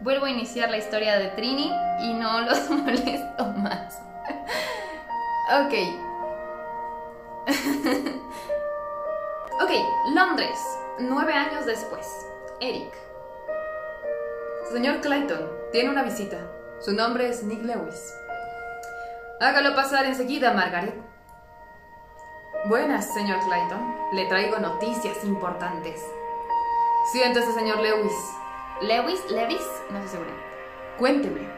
vuelvo a iniciar la historia de Trini y no los molesto más. ok. ok, Londres, nueve años después. Eric. Señor Clayton, tiene una visita. Su nombre es Nick Lewis. Hágalo pasar enseguida, Margaret. Buenas, señor Clayton. Le traigo noticias importantes. Siéntese, señor Lewis. ¿Lewis? ¿Levis? No sé seguro. Cuénteme.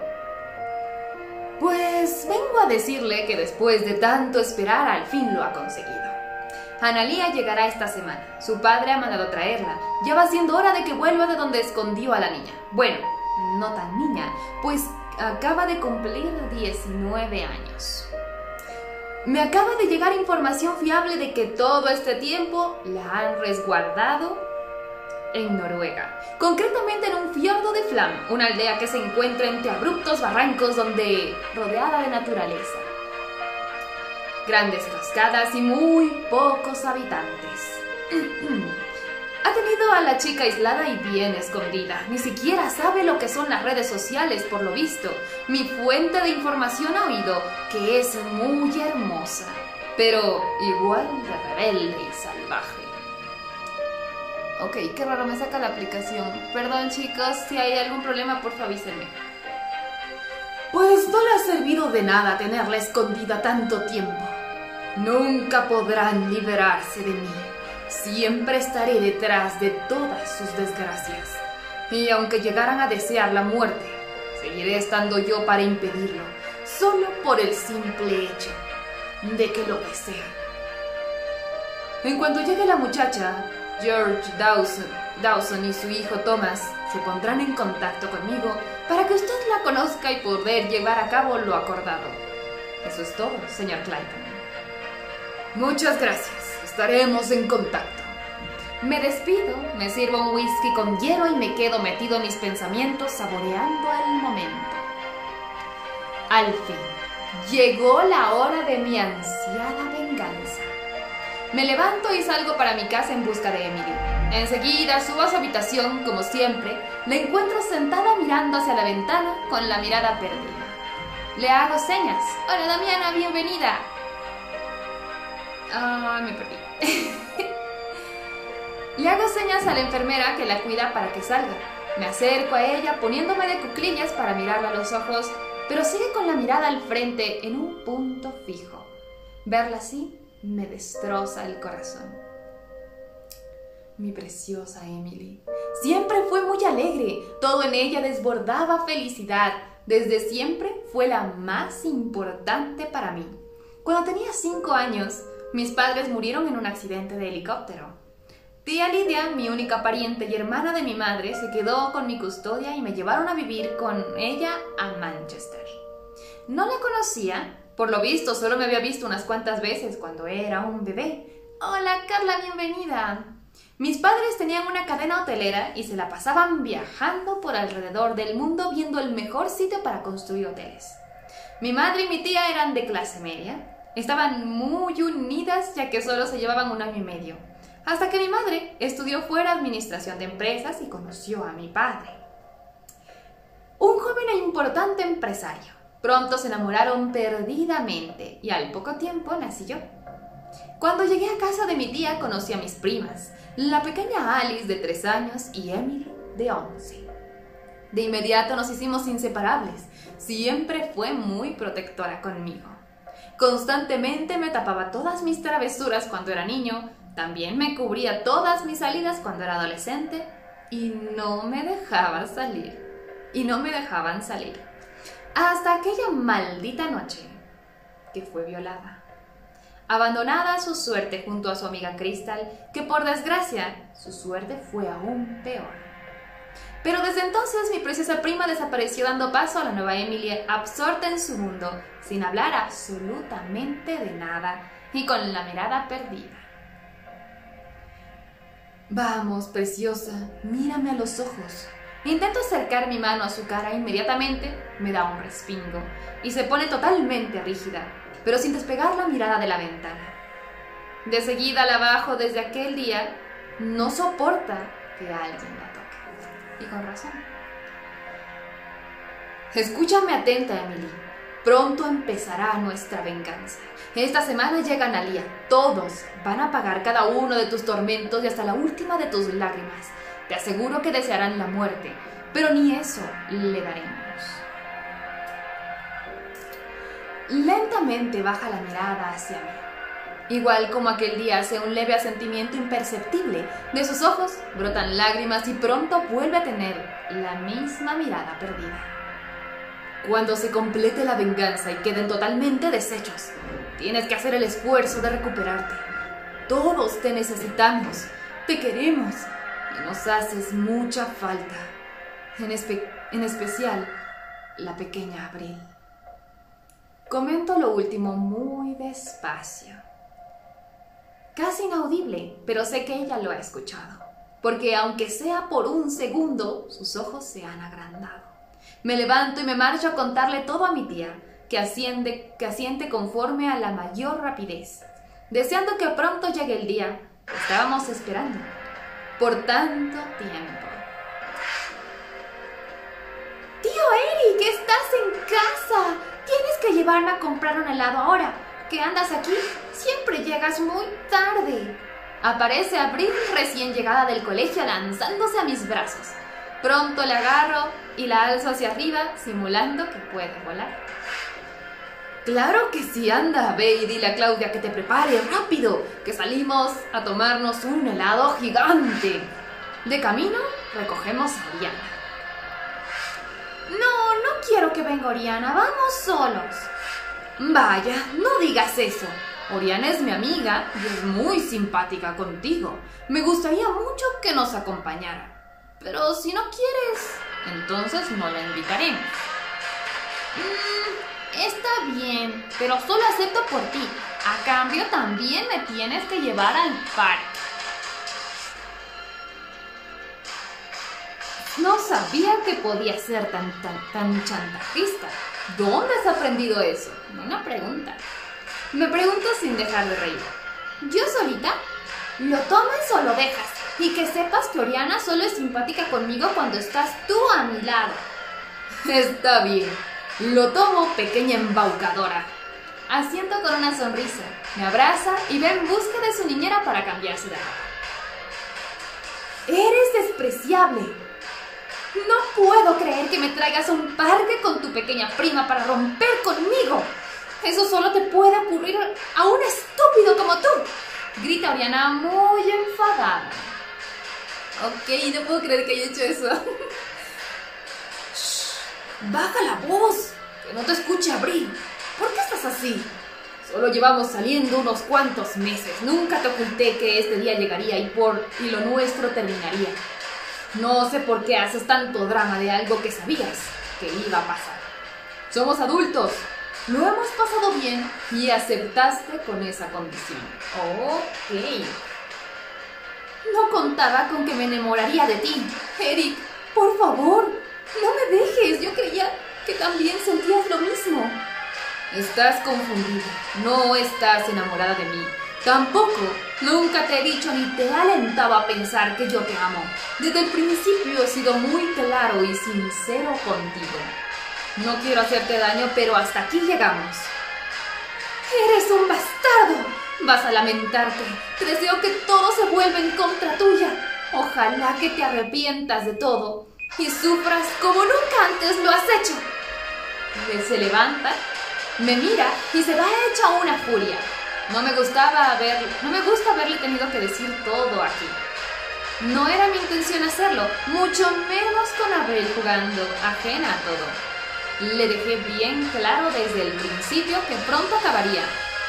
Pues vengo a decirle que después de tanto esperar, al fin lo ha conseguido. Analía llegará esta semana. Su padre ha mandado traerla. Ya va siendo hora de que vuelva de donde escondió a la niña. Bueno, no tan niña, pues acaba de cumplir 19 años. Me acaba de llegar información fiable de que todo este tiempo la han resguardado en Noruega, concretamente en un fiordo de Flam, una aldea que se encuentra entre abruptos barrancos donde rodeada de naturaleza. Grandes cascadas y muy pocos habitantes. Ha tenido a la chica aislada y bien escondida. Ni siquiera sabe lo que son las redes sociales, por lo visto. Mi fuente de información ha oído que es muy hermosa, pero igual de rebelde y salvaje. Ok, qué raro, me saca la aplicación. Perdón chicos, si hay algún problema, por favor avísenme. Pues no le ha servido de nada tenerla escondida tanto tiempo. Nunca podrán liberarse de mí. Siempre estaré detrás de todas sus desgracias. Y aunque llegaran a desear la muerte, seguiré estando yo para impedirlo, solo por el simple hecho de que lo desean. En cuanto llegue la muchacha, George Dawson, Dawson y su hijo Thomas se pondrán en contacto conmigo para que usted la conozca y poder llevar a cabo lo acordado. Eso es todo, señor Clayton. Muchas gracias. Estaremos en contacto. Me despido, me sirvo un whisky con hielo y me quedo metido en mis pensamientos saboreando el momento. Al fin, llegó la hora de mi ansiada venganza. Me levanto y salgo para mi casa en busca de Emily. Enseguida subo a su habitación, como siempre, la encuentro sentada mirando hacia la ventana con la mirada perdida. Le hago señas. Hola Damiana, bienvenida. Ay, me perdí. Le hago señas a la enfermera que la cuida para que salga. Me acerco a ella poniéndome de cuclillas para mirarla a los ojos, pero sigue con la mirada al frente en un punto fijo. Verla así me destroza el corazón. Mi preciosa Emily. Siempre fue muy alegre, todo en ella desbordaba felicidad. Desde siempre fue la más importante para mí. Cuando tenía cinco años, mis padres murieron en un accidente de helicóptero. Tía Lidia, mi única pariente y hermana de mi madre, se quedó con mi custodia y me llevaron a vivir con ella a Manchester. No la conocía, por lo visto solo me había visto unas cuantas veces cuando era un bebé. Hola Carla, bienvenida. Mis padres tenían una cadena hotelera y se la pasaban viajando por alrededor del mundo viendo el mejor sitio para construir hoteles. Mi madre y mi tía eran de clase media, Estaban muy unidas ya que solo se llevaban un año y medio, hasta que mi madre estudió fuera administración de empresas y conoció a mi padre. Un joven e importante empresario. Pronto se enamoraron perdidamente y al poco tiempo nací yo. Cuando llegué a casa de mi tía conocí a mis primas, la pequeña Alice de 3 años y Emily de 11. De inmediato nos hicimos inseparables. Siempre fue muy protectora conmigo. Constantemente me tapaba todas mis travesuras cuando era niño, también me cubría todas mis salidas cuando era adolescente y no me dejaba salir. Y no me dejaban salir. Hasta aquella maldita noche que fue violada. Abandonada a su suerte junto a su amiga Crystal, que por desgracia su suerte fue aún peor. Pero desde entonces mi preciosa prima desapareció dando paso a la nueva Emilia absorta en su mundo, sin hablar absolutamente de nada y con la mirada perdida. Vamos, preciosa, mírame a los ojos. Intento acercar mi mano a su cara e inmediatamente me da un respingo y se pone totalmente rígida, pero sin despegar la mirada de la ventana. De seguida la bajo desde aquel día, no soporta que alguien la toque. Y con razón. Escúchame atenta, Emily. Pronto empezará nuestra venganza. Esta semana llega Analia. Todos van a pagar cada uno de tus tormentos y hasta la última de tus lágrimas. Te aseguro que desearán la muerte, pero ni eso le daremos. Lentamente baja la mirada hacia mí. Igual como aquel día hace un leve asentimiento imperceptible. De sus ojos brotan lágrimas y pronto vuelve a tener la misma mirada perdida. Cuando se complete la venganza y queden totalmente deshechos, tienes que hacer el esfuerzo de recuperarte. Todos te necesitamos, te queremos nos haces mucha falta. En, en especial, la pequeña Abril. Comento lo último muy despacio. Casi inaudible, pero sé que ella lo ha escuchado. Porque aunque sea por un segundo, sus ojos se han agrandado. Me levanto y me marcho a contarle todo a mi tía, que, asciende, que asiente conforme a la mayor rapidez, deseando que pronto llegue el día que estábamos esperando por tanto tiempo. Tío Eric, estás en casa. Tienes que llevarme a comprar un helado ahora. ¿Qué andas aquí? Siempre llegas muy tarde. Aparece Abril recién llegada del colegio lanzándose a mis brazos. Pronto la agarro y la alzo hacia arriba, simulando que puede volar. Claro que sí, anda, ve y dile a Claudia que te prepare rápido, que salimos a tomarnos un helado gigante. De camino, recogemos a Oriana. No, no quiero que venga Oriana, vamos solos. Vaya, no digas eso. Oriana es mi amiga y es muy simpática contigo. Me gustaría mucho que nos acompañara. Pero si no quieres, entonces no la invitaremos. Mm, está bien, pero solo acepto por ti. A cambio también me tienes que llevar al parque. No sabía que podía ser tan, tan, tan chantajista. ¿Dónde has aprendido eso? Buena pregunta. Me pregunto sin dejar de reír. ¿Yo solita? ¿Lo tomas o lo dejas? Y que sepas que Oriana solo es simpática conmigo cuando estás tú a mi lado. Está bien. Lo tomo, pequeña embaucadora. Asiento con una sonrisa, me abraza y ve en busca de su niñera para cambiarse de ropa. Eres despreciable. No puedo creer que me traigas a un parque con tu pequeña prima para romper conmigo. Eso solo te puede ocurrir a un estúpido como tú. Grita Oriana muy enfadada. Ok, no puedo creer que haya hecho eso. Baja la voz, que no te escuche Abril. ¿Por qué estás así? Solo llevamos saliendo unos cuantos meses. Nunca te oculté que este día llegaría y por y lo nuestro terminaría. No sé por qué haces tanto drama de algo que sabías que iba a pasar. Somos adultos. Lo hemos pasado bien y aceptaste con esa condición. Ok. No contaba con que me enamoraría de ti. Eric, por favor, no me dejes. Yo creía que también sentías lo mismo. Estás confundida. No estás enamorada de mí. Tampoco, nunca te he dicho ni te he alentado a pensar que yo te amo. Desde el principio he sido muy claro y sincero contigo. No quiero hacerte daño, pero hasta aquí llegamos. Eres un bastardo. Vas a lamentarte. Deseo que todo se vuelva en contra tuya. Ojalá que te arrepientas de todo y sufras como nunca antes lo has hecho. Él se levanta, me mira y se va hecha una furia. No me gustaba no me gusta haberle tenido que decir todo aquí. No era mi intención hacerlo, mucho menos con Abel jugando, ajena a todo. Le dejé bien claro desde el principio que pronto acabaría,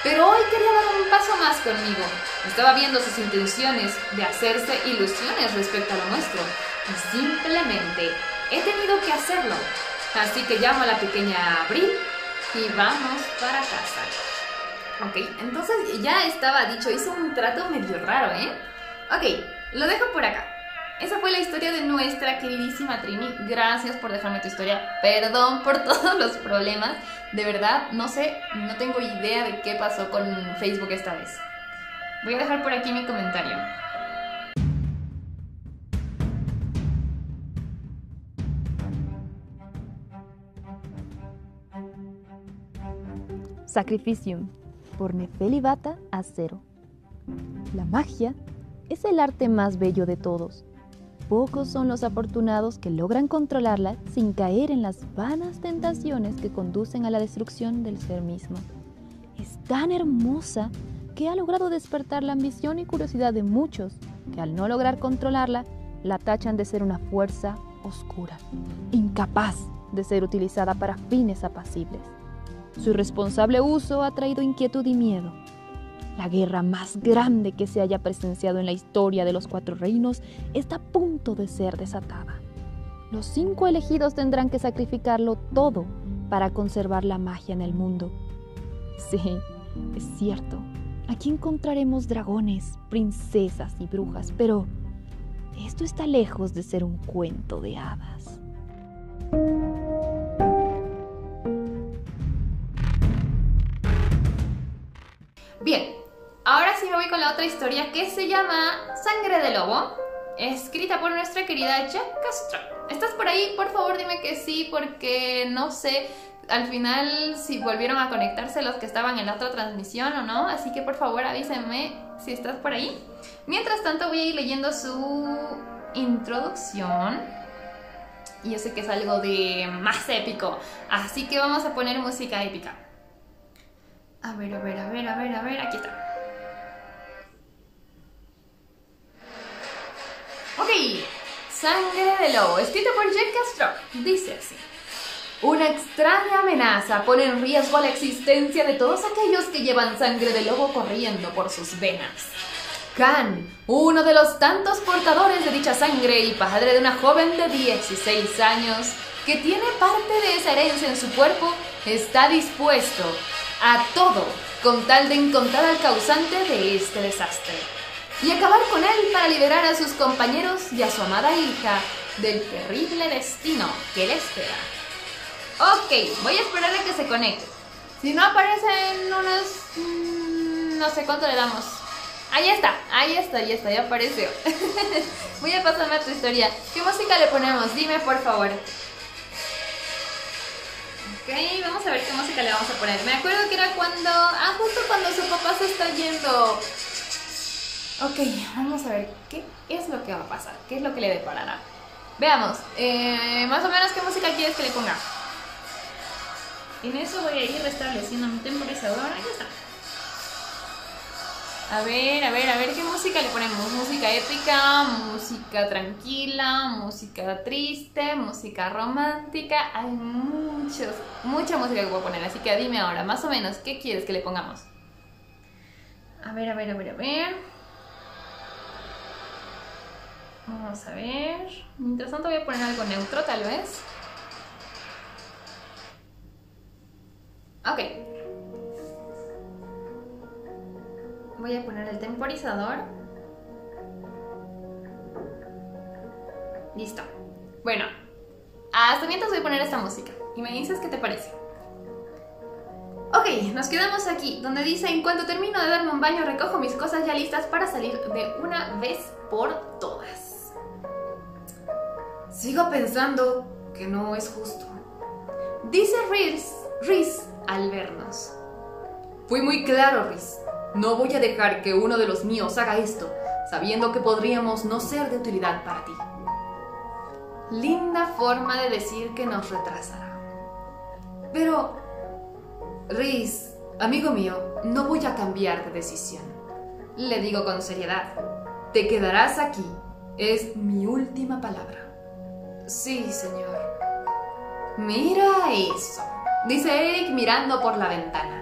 pero hoy quería dar un paso más conmigo. Estaba viendo sus intenciones de hacerse ilusiones respecto a lo nuestro. Y simplemente he tenido que hacerlo. Así que llamo a la pequeña Abril y vamos para casa. Ok, entonces ya estaba dicho, hizo un trato medio raro, ¿eh? Ok, lo dejo por acá. Esa fue la historia de nuestra queridísima Trini. Gracias por dejarme tu historia. Perdón por todos los problemas. De verdad, no sé, no tengo idea de qué pasó con Facebook esta vez. Voy a dejar por aquí mi comentario. Sacrificium, por Nefeli Bata Acero. La magia es el arte más bello de todos. Pocos son los afortunados que logran controlarla sin caer en las vanas tentaciones que conducen a la destrucción del ser mismo. Es tan hermosa que ha logrado despertar la ambición y curiosidad de muchos que al no lograr controlarla la tachan de ser una fuerza oscura, incapaz de ser utilizada para fines apacibles. Su irresponsable uso ha traído inquietud y miedo, la guerra más grande que se haya presenciado en la historia de los cuatro reinos está a punto de ser desatada. Los cinco elegidos tendrán que sacrificarlo todo para conservar la magia en el mundo. Sí, es cierto. Aquí encontraremos dragones, princesas y brujas, pero esto está lejos de ser un cuento de hadas. Bien, Ahora sí me voy con la otra historia que se llama Sangre de Lobo, escrita por nuestra querida Jack Castro. ¿Estás por ahí? Por favor dime que sí, porque no sé al final si volvieron a conectarse los que estaban en la otra transmisión o no, así que por favor avísenme si estás por ahí. Mientras tanto voy a ir leyendo su introducción. Y yo sé que es algo de más épico, así que vamos a poner música épica. A ver, a ver, a ver, a ver, a ver, aquí está. Ok, Sangre de Lobo, escrito por Jack Castro. Dice así. Una extraña amenaza pone en riesgo la existencia de todos aquellos que llevan sangre de lobo corriendo por sus venas. Khan, uno de los tantos portadores de dicha sangre y padre de una joven de 16 años que tiene parte de esa herencia en su cuerpo, está dispuesto a todo con tal de encontrar al causante de este desastre y acabar con él para liberar a sus compañeros y a su amada hija del terrible destino que le espera. Ok, voy a esperar a que se conecte. Si no aparece en unos... Mm, no sé cuánto le damos. Ahí está, ahí está, ahí está, ya apareció. voy a pasarme a tu historia. ¿Qué música le ponemos? Dime por favor. Ok, vamos a ver qué música le vamos a poner. Me acuerdo que era cuando... Ah, justo cuando su papá se está yendo. Ok, vamos a ver qué es lo que va a pasar, qué es lo que le deparará. Veamos, eh, más o menos qué música quieres que le ponga. En eso voy a ir restableciendo mi temporizador. Ahí está. A ver, a ver, a ver qué música le ponemos. Música épica, música tranquila, música triste, música romántica. Hay muchos, mucha música que voy a poner. Así que dime ahora, más o menos, ¿qué quieres que le pongamos? A ver, a ver, a ver, a ver. Vamos a ver. Mientras tanto voy a poner algo neutro tal vez. Ok. Voy a poner el temporizador. Listo. Bueno, hasta mientras voy a poner esta música. Y me dices qué te parece. Ok, nos quedamos aquí, donde dice, en cuanto termino de darme un baño, recojo mis cosas ya listas para salir de una vez por todas. Sigo pensando que no es justo. Dice Rhys, al vernos. Fui muy claro, Rhys. No voy a dejar que uno de los míos haga esto, sabiendo que podríamos no ser de utilidad para ti. Linda forma de decir que nos retrasará. Pero, Rhys, amigo mío, no voy a cambiar de decisión. Le digo con seriedad. Te quedarás aquí. Es mi última palabra. Sí, señor. Mira eso, dice Eric mirando por la ventana.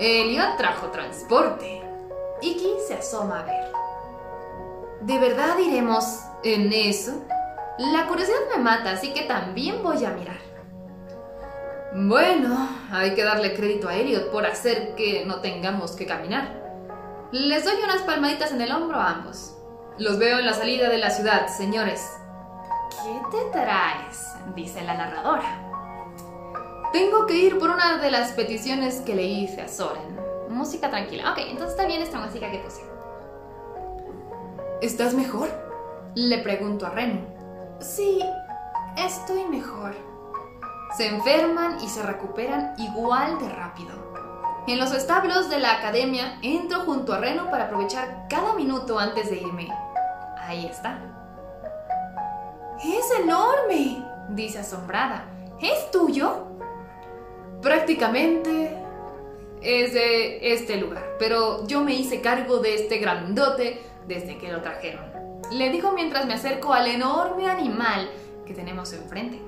Elliot trajo transporte. Iki se asoma a ver. ¿De verdad iremos en eso? La curiosidad me mata, así que también voy a mirar. Bueno, hay que darle crédito a Elliot por hacer que no tengamos que caminar. Les doy unas palmaditas en el hombro a ambos. Los veo en la salida de la ciudad, señores. ¿Qué te traes? dice la narradora. Tengo que ir por una de las peticiones que le hice a Soren. Música tranquila. Ok, entonces está bien esta música que puse. ¿Estás mejor? Le pregunto a Ren. Sí, estoy mejor. Se enferman y se recuperan igual de rápido. En los establos de la academia entro junto a Reno para aprovechar cada minuto antes de irme. Ahí está. ¡Es enorme! dice asombrada. ¿Es tuyo? Prácticamente es de este lugar, pero yo me hice cargo de este grandote desde que lo trajeron. Le digo mientras me acerco al enorme animal que tenemos enfrente.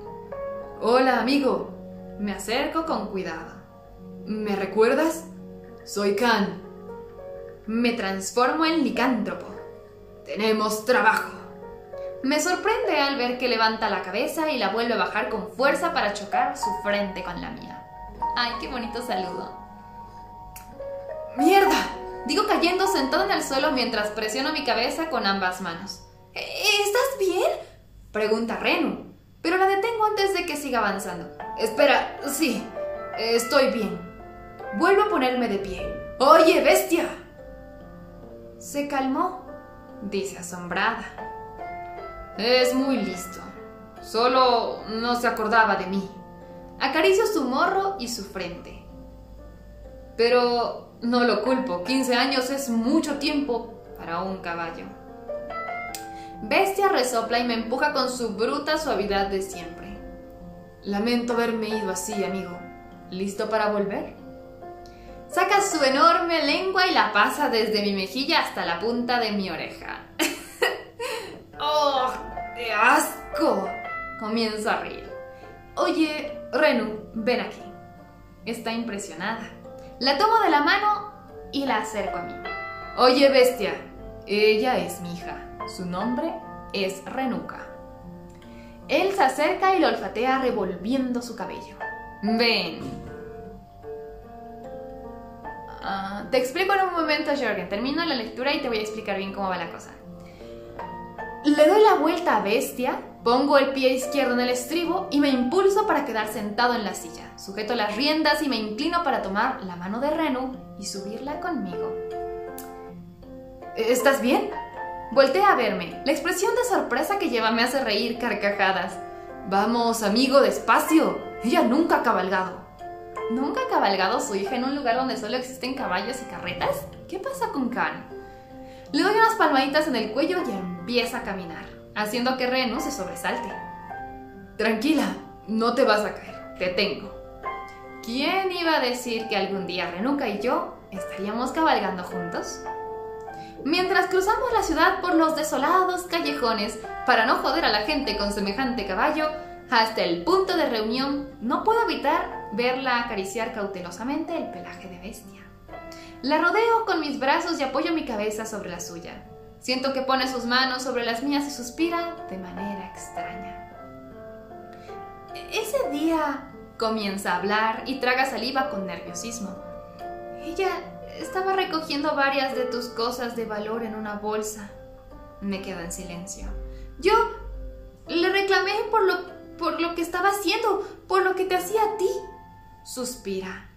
Hola, amigo. Me acerco con cuidado. ¿Me recuerdas? Soy Khan. Me transformo en licántropo. Tenemos trabajo. Me sorprende al ver que levanta la cabeza y la vuelve a bajar con fuerza para chocar su frente con la mía. Ay, qué bonito saludo. ¡Mierda! Digo cayendo sentado en el suelo mientras presiono mi cabeza con ambas manos. ¿Estás bien? Pregunta Renu, pero la detengo antes de que siga avanzando. Espera, sí, estoy bien. Vuelvo a ponerme de pie. ¡Oye, bestia! Se calmó, dice asombrada. Es muy listo. Solo no se acordaba de mí. Acaricio su morro y su frente. Pero no lo culpo, 15 años es mucho tiempo para un caballo. Bestia resopla y me empuja con su bruta suavidad de siempre. Lamento haberme ido así, amigo. ¿Listo para volver? Saca su enorme lengua y la pasa desde mi mejilla hasta la punta de mi oreja. ¡Oh! ¡Qué asco! Comienzo a reír. Oye, Renu, ven aquí. Está impresionada. La tomo de la mano y la acerco a mí. Oye, bestia, ella es mi hija. Su nombre es Renuka. Él se acerca y lo olfatea revolviendo su cabello. Ven. Uh, te explico en un momento, Jorgen. Termino la lectura y te voy a explicar bien cómo va la cosa. Le doy la vuelta a Bestia, pongo el pie izquierdo en el estribo y me impulso para quedar sentado en la silla. Sujeto las riendas y me inclino para tomar la mano de Renu y subirla conmigo. ¿Estás bien? Voltea a verme. La expresión de sorpresa que lleva me hace reír carcajadas. Vamos, amigo, despacio. Ella nunca ha cabalgado. ¿Nunca ha cabalgado su hija en un lugar donde solo existen caballos y carretas? ¿Qué pasa con Khan? Le doy unas palmaditas en el cuello y empieza a caminar, haciendo que Renu se sobresalte. Tranquila, no te vas a caer, te tengo. ¿Quién iba a decir que algún día Renuka y yo estaríamos cabalgando juntos? Mientras cruzamos la ciudad por los desolados callejones para no joder a la gente con semejante caballo, hasta el punto de reunión no puedo evitar verla acariciar cautelosamente el pelaje de bestia. La rodeo con mis brazos y apoyo mi cabeza sobre la suya. Siento que pone sus manos sobre las mías y suspira de manera extraña. Ese día comienza a hablar y traga saliva con nerviosismo. Ella estaba recogiendo varias de tus cosas de valor en una bolsa. Me quedo en silencio. Yo le reclamé por lo, por lo que estaba haciendo, por lo que te hacía a ti. Suspira.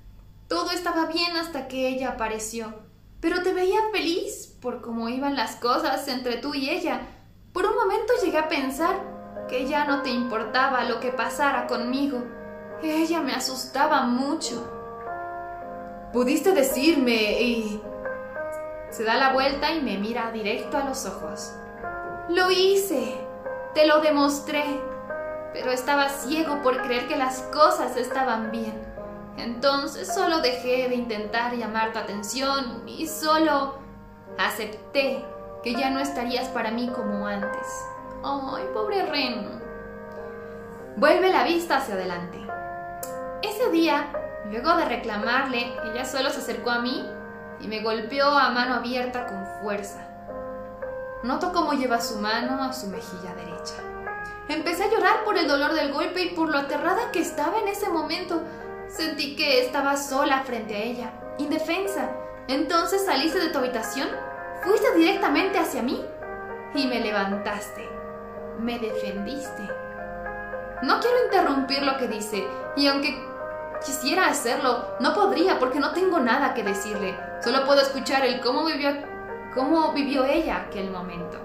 Todo estaba bien hasta que ella apareció, pero te veía feliz por cómo iban las cosas entre tú y ella. Por un momento llegué a pensar que ya no te importaba lo que pasara conmigo. Ella me asustaba mucho. Pudiste decirme y... Se da la vuelta y me mira directo a los ojos. Lo hice. Te lo demostré. Pero estaba ciego por creer que las cosas estaban bien. Entonces solo dejé de intentar llamar tu atención y solo acepté que ya no estarías para mí como antes. Ay, pobre Ren. Vuelve la vista hacia adelante. Ese día, luego de reclamarle, ella solo se acercó a mí y me golpeó a mano abierta con fuerza. Noto cómo lleva su mano a su mejilla derecha. Empecé a llorar por el dolor del golpe y por lo aterrada que estaba en ese momento. Sentí que estaba sola frente a ella, indefensa. Entonces saliste de tu habitación, fuiste directamente hacia mí y me levantaste. Me defendiste. No quiero interrumpir lo que dice, y aunque quisiera hacerlo, no podría porque no tengo nada que decirle. Solo puedo escuchar el cómo vivió, cómo vivió ella aquel momento.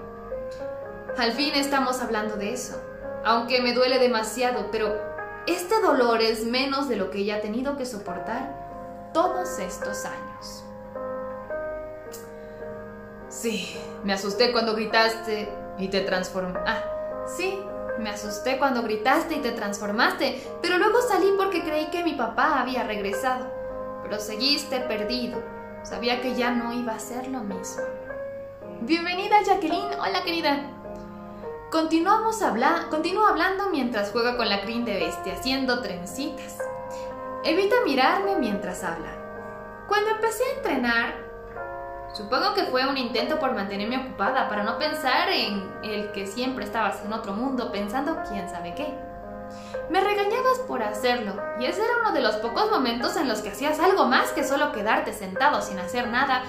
Al fin estamos hablando de eso, aunque me duele demasiado, pero este dolor es menos de lo que ella ha tenido que soportar todos estos años. Sí, me asusté cuando gritaste y te transformaste. Ah, sí, me asusté cuando gritaste y te transformaste, pero luego salí porque creí que mi papá había regresado. Pero seguiste perdido. Sabía que ya no iba a ser lo mismo. Bienvenida Jacqueline, hola querida. Continuamos habla continúo hablando mientras juega con la crin de bestia, haciendo trencitas. Evita mirarme mientras habla. Cuando empecé a entrenar, Supongo que fue un intento por mantenerme ocupada, para no pensar en el que siempre estabas en otro mundo pensando quién sabe qué. Me regañabas por hacerlo, y ese era uno de los pocos momentos en los que hacías algo más que solo quedarte sentado sin hacer nada,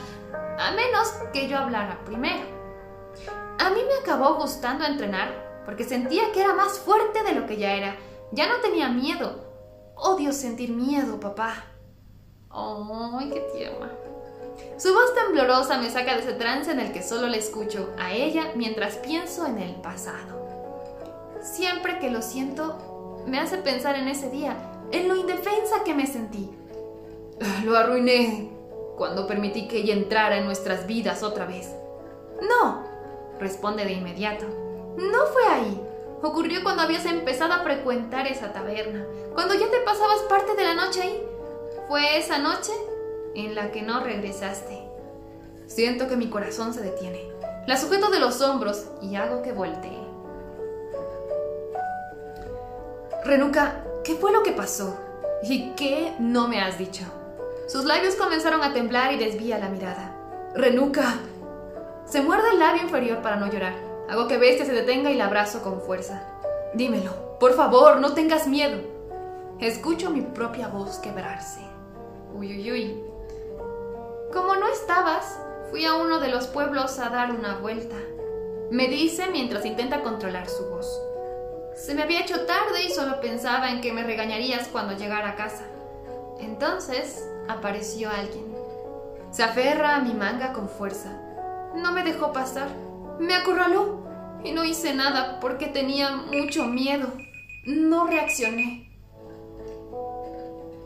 a menos que yo hablara primero. A mí me acabó gustando entrenar, porque sentía que era más fuerte de lo que ya era. Ya no tenía miedo. Odio sentir miedo, papá. ¡Ay, qué tierna! Su voz temblorosa me saca de ese trance en el que solo le escucho a ella mientras pienso en el pasado. Siempre que lo siento, me hace pensar en ese día, en lo indefensa que me sentí. Lo arruiné cuando permití que ella entrara en nuestras vidas otra vez. No, responde de inmediato. No fue ahí. Ocurrió cuando habías empezado a frecuentar esa taberna, cuando ya te pasabas parte de la noche ahí. Fue esa noche en la que no regresaste. Siento que mi corazón se detiene. La sujeto de los hombros y hago que voltee. Renuka, ¿qué fue lo que pasó? ¿Y qué no me has dicho? Sus labios comenzaron a temblar y desvía la mirada. Renuka. Se muerde el labio inferior para no llorar. Hago que Bestia se detenga y la abrazo con fuerza. Dímelo, por favor, no tengas miedo. Escucho mi propia voz quebrarse. Uy, uy, uy. Como no estabas, fui a uno de los pueblos a dar una vuelta. Me dice mientras intenta controlar su voz. Se me había hecho tarde y solo pensaba en que me regañarías cuando llegara a casa. Entonces apareció alguien. Se aferra a mi manga con fuerza. No me dejó pasar. Me acorraló y no hice nada porque tenía mucho miedo. No reaccioné.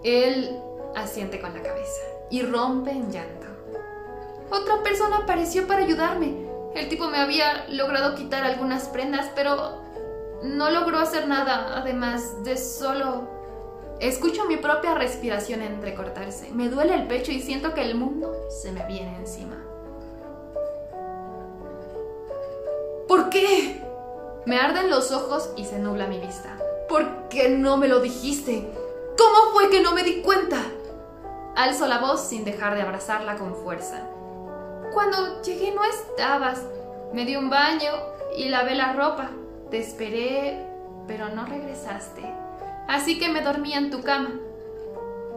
Él asiente con la cabeza y rompe en llanto. Otra persona apareció para ayudarme. El tipo me había logrado quitar algunas prendas, pero no logró hacer nada, además de solo... Escucho mi propia respiración entrecortarse. Me duele el pecho y siento que el mundo se me viene encima. ¿Por qué? Me arden los ojos y se nubla mi vista. ¿Por qué no me lo dijiste? ¿Cómo fue que no me di cuenta? Alzo la voz sin dejar de abrazarla con fuerza. Cuando llegué no estabas. Me di un baño y lavé la ropa. Te esperé, pero no regresaste. Así que me dormí en tu cama.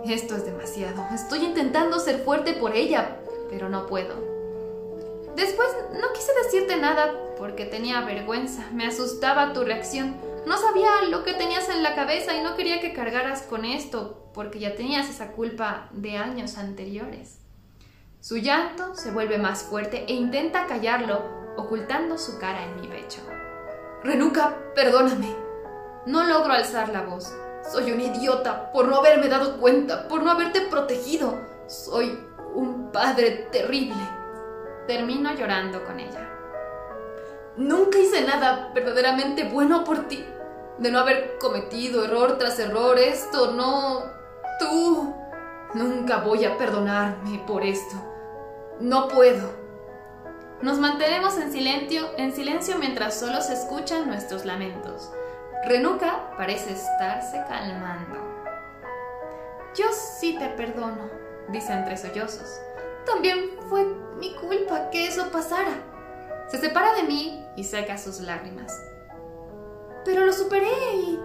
Esto es demasiado. Estoy intentando ser fuerte por ella, pero no puedo. Después no quise decirte nada porque tenía vergüenza. Me asustaba tu reacción. No sabía lo que tenías en la cabeza y no quería que cargaras con esto, porque ya tenías esa culpa de años anteriores. Su llanto se vuelve más fuerte e intenta callarlo, ocultando su cara en mi pecho. Renuka, perdóname. No logro alzar la voz. Soy un idiota por no haberme dado cuenta, por no haberte protegido. Soy un padre terrible. Termino llorando con ella. Nunca hice nada verdaderamente bueno por ti. De no haber cometido error tras error, esto no Tú. Nunca voy a perdonarme por esto. No puedo. Nos mantenemos en silencio, en silencio mientras solo se escuchan nuestros lamentos. Renuka parece estarse calmando. Yo sí te perdono, dice entre sollozos. También fue mi culpa que eso pasara. Se separa de mí y seca sus lágrimas. Pero lo superé y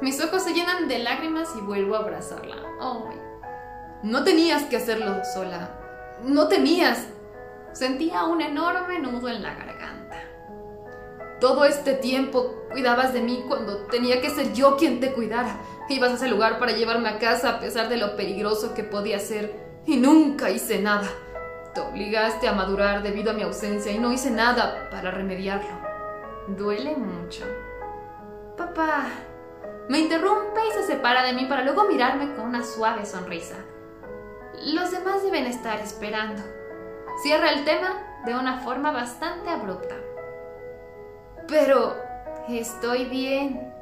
mis ojos se llenan de lágrimas y vuelvo a abrazarla. No tenías que hacerlo sola. No tenías. Sentía un enorme nudo en la garganta. Todo este tiempo cuidabas de mí cuando tenía que ser yo quien te cuidara. Ibas a ese lugar para llevarme a casa a pesar de lo peligroso que podía ser. Y nunca hice nada. Te obligaste a madurar debido a mi ausencia y no hice nada para remediarlo. Duele mucho. Papá, me interrumpe y se separa de mí para luego mirarme con una suave sonrisa. Los demás deben estar esperando. Cierra el tema de una forma bastante abrupta. Pero estoy bien,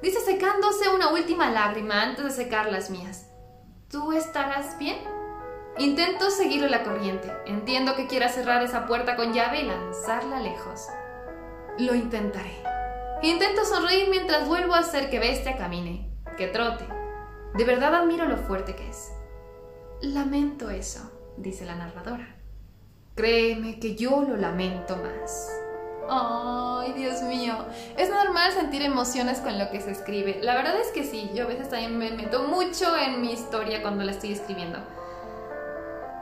dice secándose una última lágrima antes de secar las mías. ¿Tú estarás bien? Intento seguirle la corriente. Entiendo que quiera cerrar esa puerta con llave y lanzarla lejos. Lo intentaré. Intento sonreír mientras vuelvo a hacer que Bestia camine, que trote. De verdad admiro lo fuerte que es. Lamento eso, dice la narradora. Créeme que yo lo lamento más. Ay, Dios mío. Es normal sentir emociones con lo que se escribe. La verdad es que sí, yo a veces también me meto mucho en mi historia cuando la estoy escribiendo.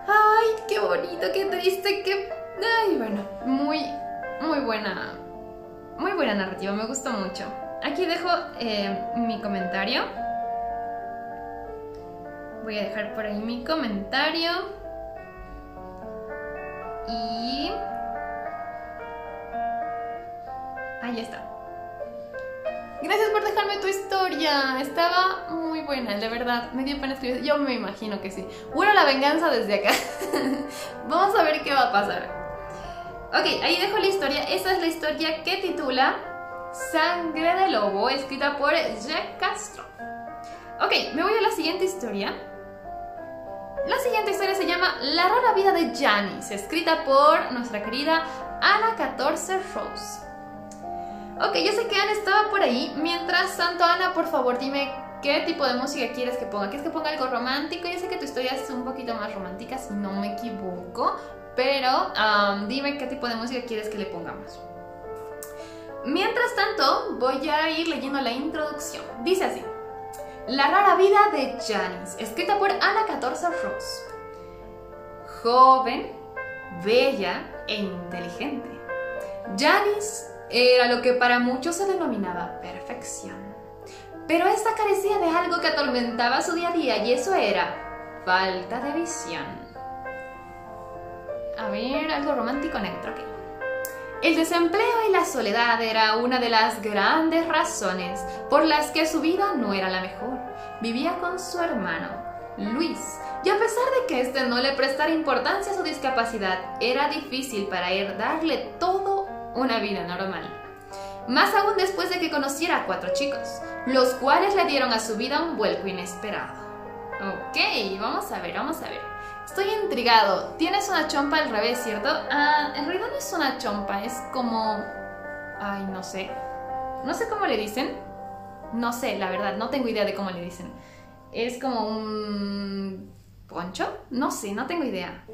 Ay, qué bonito, qué triste, qué... Ay, bueno, muy, muy buena. Muy buena narrativa, me gustó mucho. Aquí dejo eh, mi comentario. Voy a dejar por ahí mi comentario. Y... Ahí está. Gracias por dejarme tu historia. Estaba muy buena, de verdad. Me dio pena escribir. Yo me imagino que sí. Bueno, la venganza desde acá. Vamos a ver qué va a pasar. Ok, ahí dejo la historia. Esa es la historia que titula Sangre de Lobo, escrita por Jack Castro. Ok, me voy a la siguiente historia. La siguiente historia se llama La rara vida de Janice, escrita por nuestra querida Ana 14 Rose. Ok, yo sé que Ana estaba por ahí. Mientras tanto, Ana, por favor, dime qué tipo de música quieres que ponga. ¿Quieres que ponga algo romántico? Yo sé que tu historia es un poquito más romántica, si no me equivoco. Pero dime qué tipo de música quieres que le pongamos. Mientras tanto, voy a ir leyendo la introducción. Dice así. La rara vida de Janice, escrita por Ana 14 Rose. Joven, bella e inteligente. Janice era lo que para muchos se denominaba perfección. Pero esta carecía de algo que atormentaba su día a día y eso era falta de visión. A ver, algo romántico neutro aquí. El desempleo y la soledad era una de las grandes razones por las que su vida no era la mejor. Vivía con su hermano, Luis, y a pesar de que éste no le prestara importancia a su discapacidad, era difícil para él darle todo una vida normal. Más aún después de que conociera a cuatro chicos, los cuales le dieron a su vida un vuelco inesperado. Ok, vamos a ver, vamos a ver. Estoy intrigado. Tienes una chompa al revés, ¿cierto? Ah, en realidad no es una chompa, es como... Ay, no sé. No sé cómo le dicen. No sé, la verdad, no tengo idea de cómo le dicen. Es como un... ¿Poncho? No sé, no tengo idea.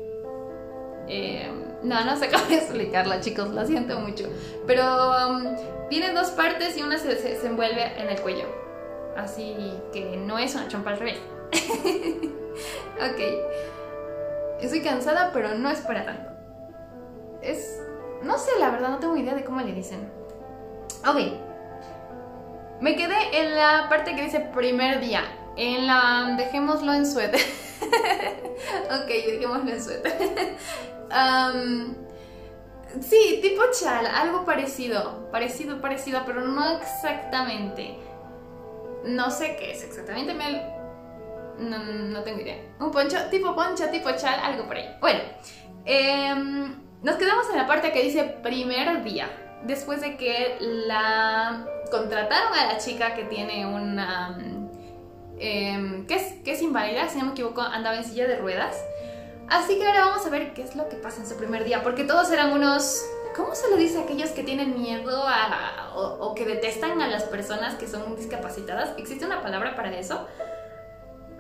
Eh, no, no sé cómo explicarla, chicos, lo siento mucho. Pero um, tiene dos partes y una se, se, envuelve en el cuello. Así que no es una chompa al revés. ok. Estoy cansada, pero no es para tanto. Es... No sé, la verdad, no tengo idea de cómo le dicen. Ok. Me quedé en la parte que dice primer día. En la... Dejémoslo en suéter. ok, dejémoslo en suéter. sí, tipo chal, algo parecido. Parecido, parecido, pero no exactamente. No sé qué es exactamente. Me... No, tengo idea. Un poncho, tipo poncho, tipo chal, algo por ahí. Bueno, em, nos quedamos en la parte que dice primer día. Después de que la contrataron a la chica que tiene una... Eh, que, es, que es inválida, si no me equivoco, andaba en silla de ruedas. Así que ahora vamos a ver qué es lo que pasa en su primer día, porque todos eran unos... ¿Cómo se lo dice a aquellos que tienen miedo a, o, o, que detestan a las personas que son discapacitadas? ¿Existe una palabra para eso?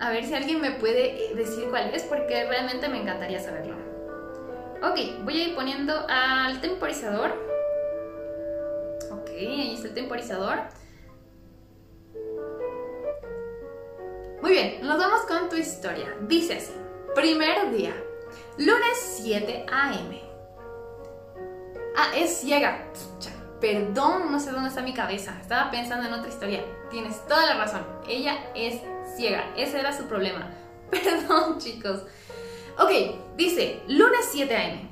A ver si alguien me puede decir cuál es, porque realmente me encantaría saberlo. Ok, voy a ir poniendo al temporizador. Ok, ahí está el temporizador. Muy bien, nos vamos con tu historia. Dice así. Primer día. Lunes 7 a.m. Ah, es ciega. Perdón, no sé dónde está mi cabeza. Estaba pensando en otra historia. Tienes toda la razón. Ella es ciega. Ese era su problema. Perdón, chicos. Ok, dice, lunes 7 a.m.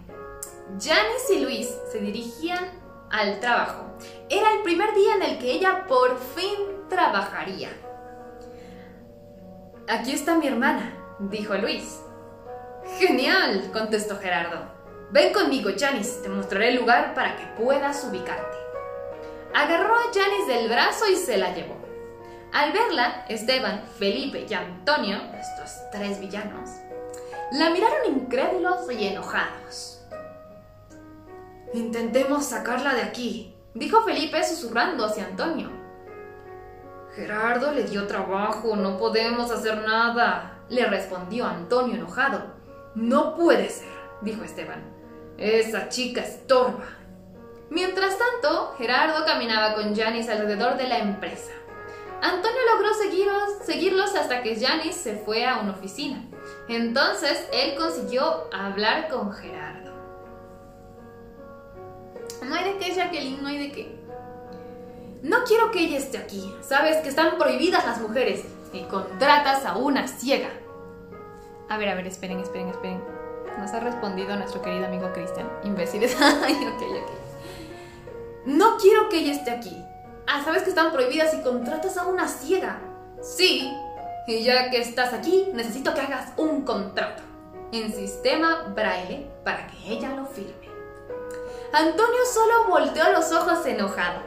Janice y Luis se dirigían al trabajo. Era el primer día en el que ella por fin trabajaría. Aquí está mi hermana, dijo Luis. Genial, contestó Gerardo. Ven conmigo, Janis, te mostraré el lugar para que puedas ubicarte. Agarró a Janis del brazo y se la llevó. Al verla, Esteban, Felipe y Antonio, estos tres villanos, la miraron incrédulos y enojados. Intentemos sacarla de aquí, dijo Felipe susurrando hacia Antonio. Gerardo le dio trabajo, no podemos hacer nada, le respondió Antonio enojado. No puede ser, dijo Esteban. Esa chica estorba. Mientras tanto, Gerardo caminaba con Janis alrededor de la empresa. Antonio logró seguirlos, seguirlos hasta que Janis se fue a una oficina. Entonces él consiguió hablar con Gerardo. No hay de qué, Jacqueline, no hay de qué. No quiero que ella esté aquí. Sabes que están prohibidas las mujeres y contratas a una ciega. A ver, a ver, esperen, esperen, esperen. Nos ha respondido nuestro querido amigo Cristian. Imbéciles. Ay, ok, ok. No quiero que ella esté aquí. Ah, sabes que están prohibidas y contratas a una ciega. Sí. Y ya que estás aquí, necesito que hagas un contrato en sistema braille para que ella lo firme. Antonio solo volteó los ojos enojado.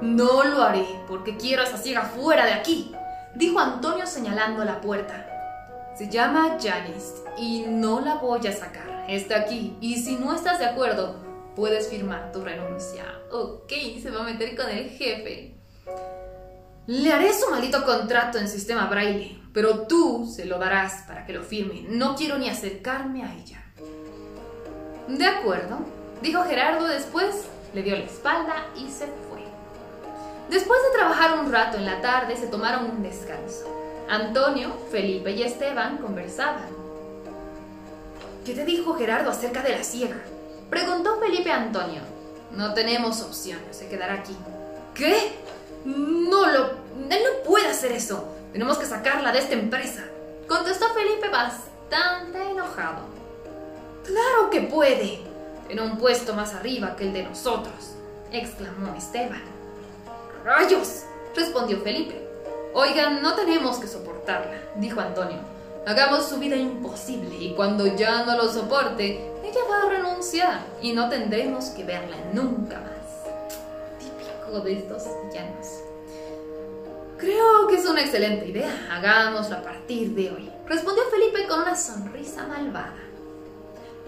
No lo haré porque quiero a esa ciega fuera de aquí, dijo Antonio señalando la puerta. Se llama Janice y no la voy a sacar. Está aquí y si no estás de acuerdo, puedes firmar tu renuncia. Ok, se va a meter con el jefe. Le haré su maldito contrato en sistema braille, pero tú se lo darás para que lo firme. No quiero ni acercarme a ella. De acuerdo, dijo Gerardo después, le dio la espalda y se fue. Después de trabajar un rato en la tarde, se tomaron un descanso. Antonio, Felipe y Esteban conversaban. ¿Qué te dijo Gerardo acerca de la ciega? Preguntó Felipe a Antonio. No tenemos opción, se quedará aquí. ¿Qué? No lo... Él no puede hacer eso. Tenemos que sacarla de esta empresa. Contestó Felipe bastante enojado. Claro que puede. Tiene un puesto más arriba que el de nosotros, exclamó Esteban. ¡Rayos! respondió Felipe. Oigan, no tenemos que soportarla, dijo Antonio. Hagamos su vida imposible y cuando ya no lo soporte, ella va a renunciar y no tendremos que verla nunca más. Típico de estos villanos. Creo que es una excelente idea. Hagámoslo a partir de hoy, respondió Felipe con una sonrisa malvada.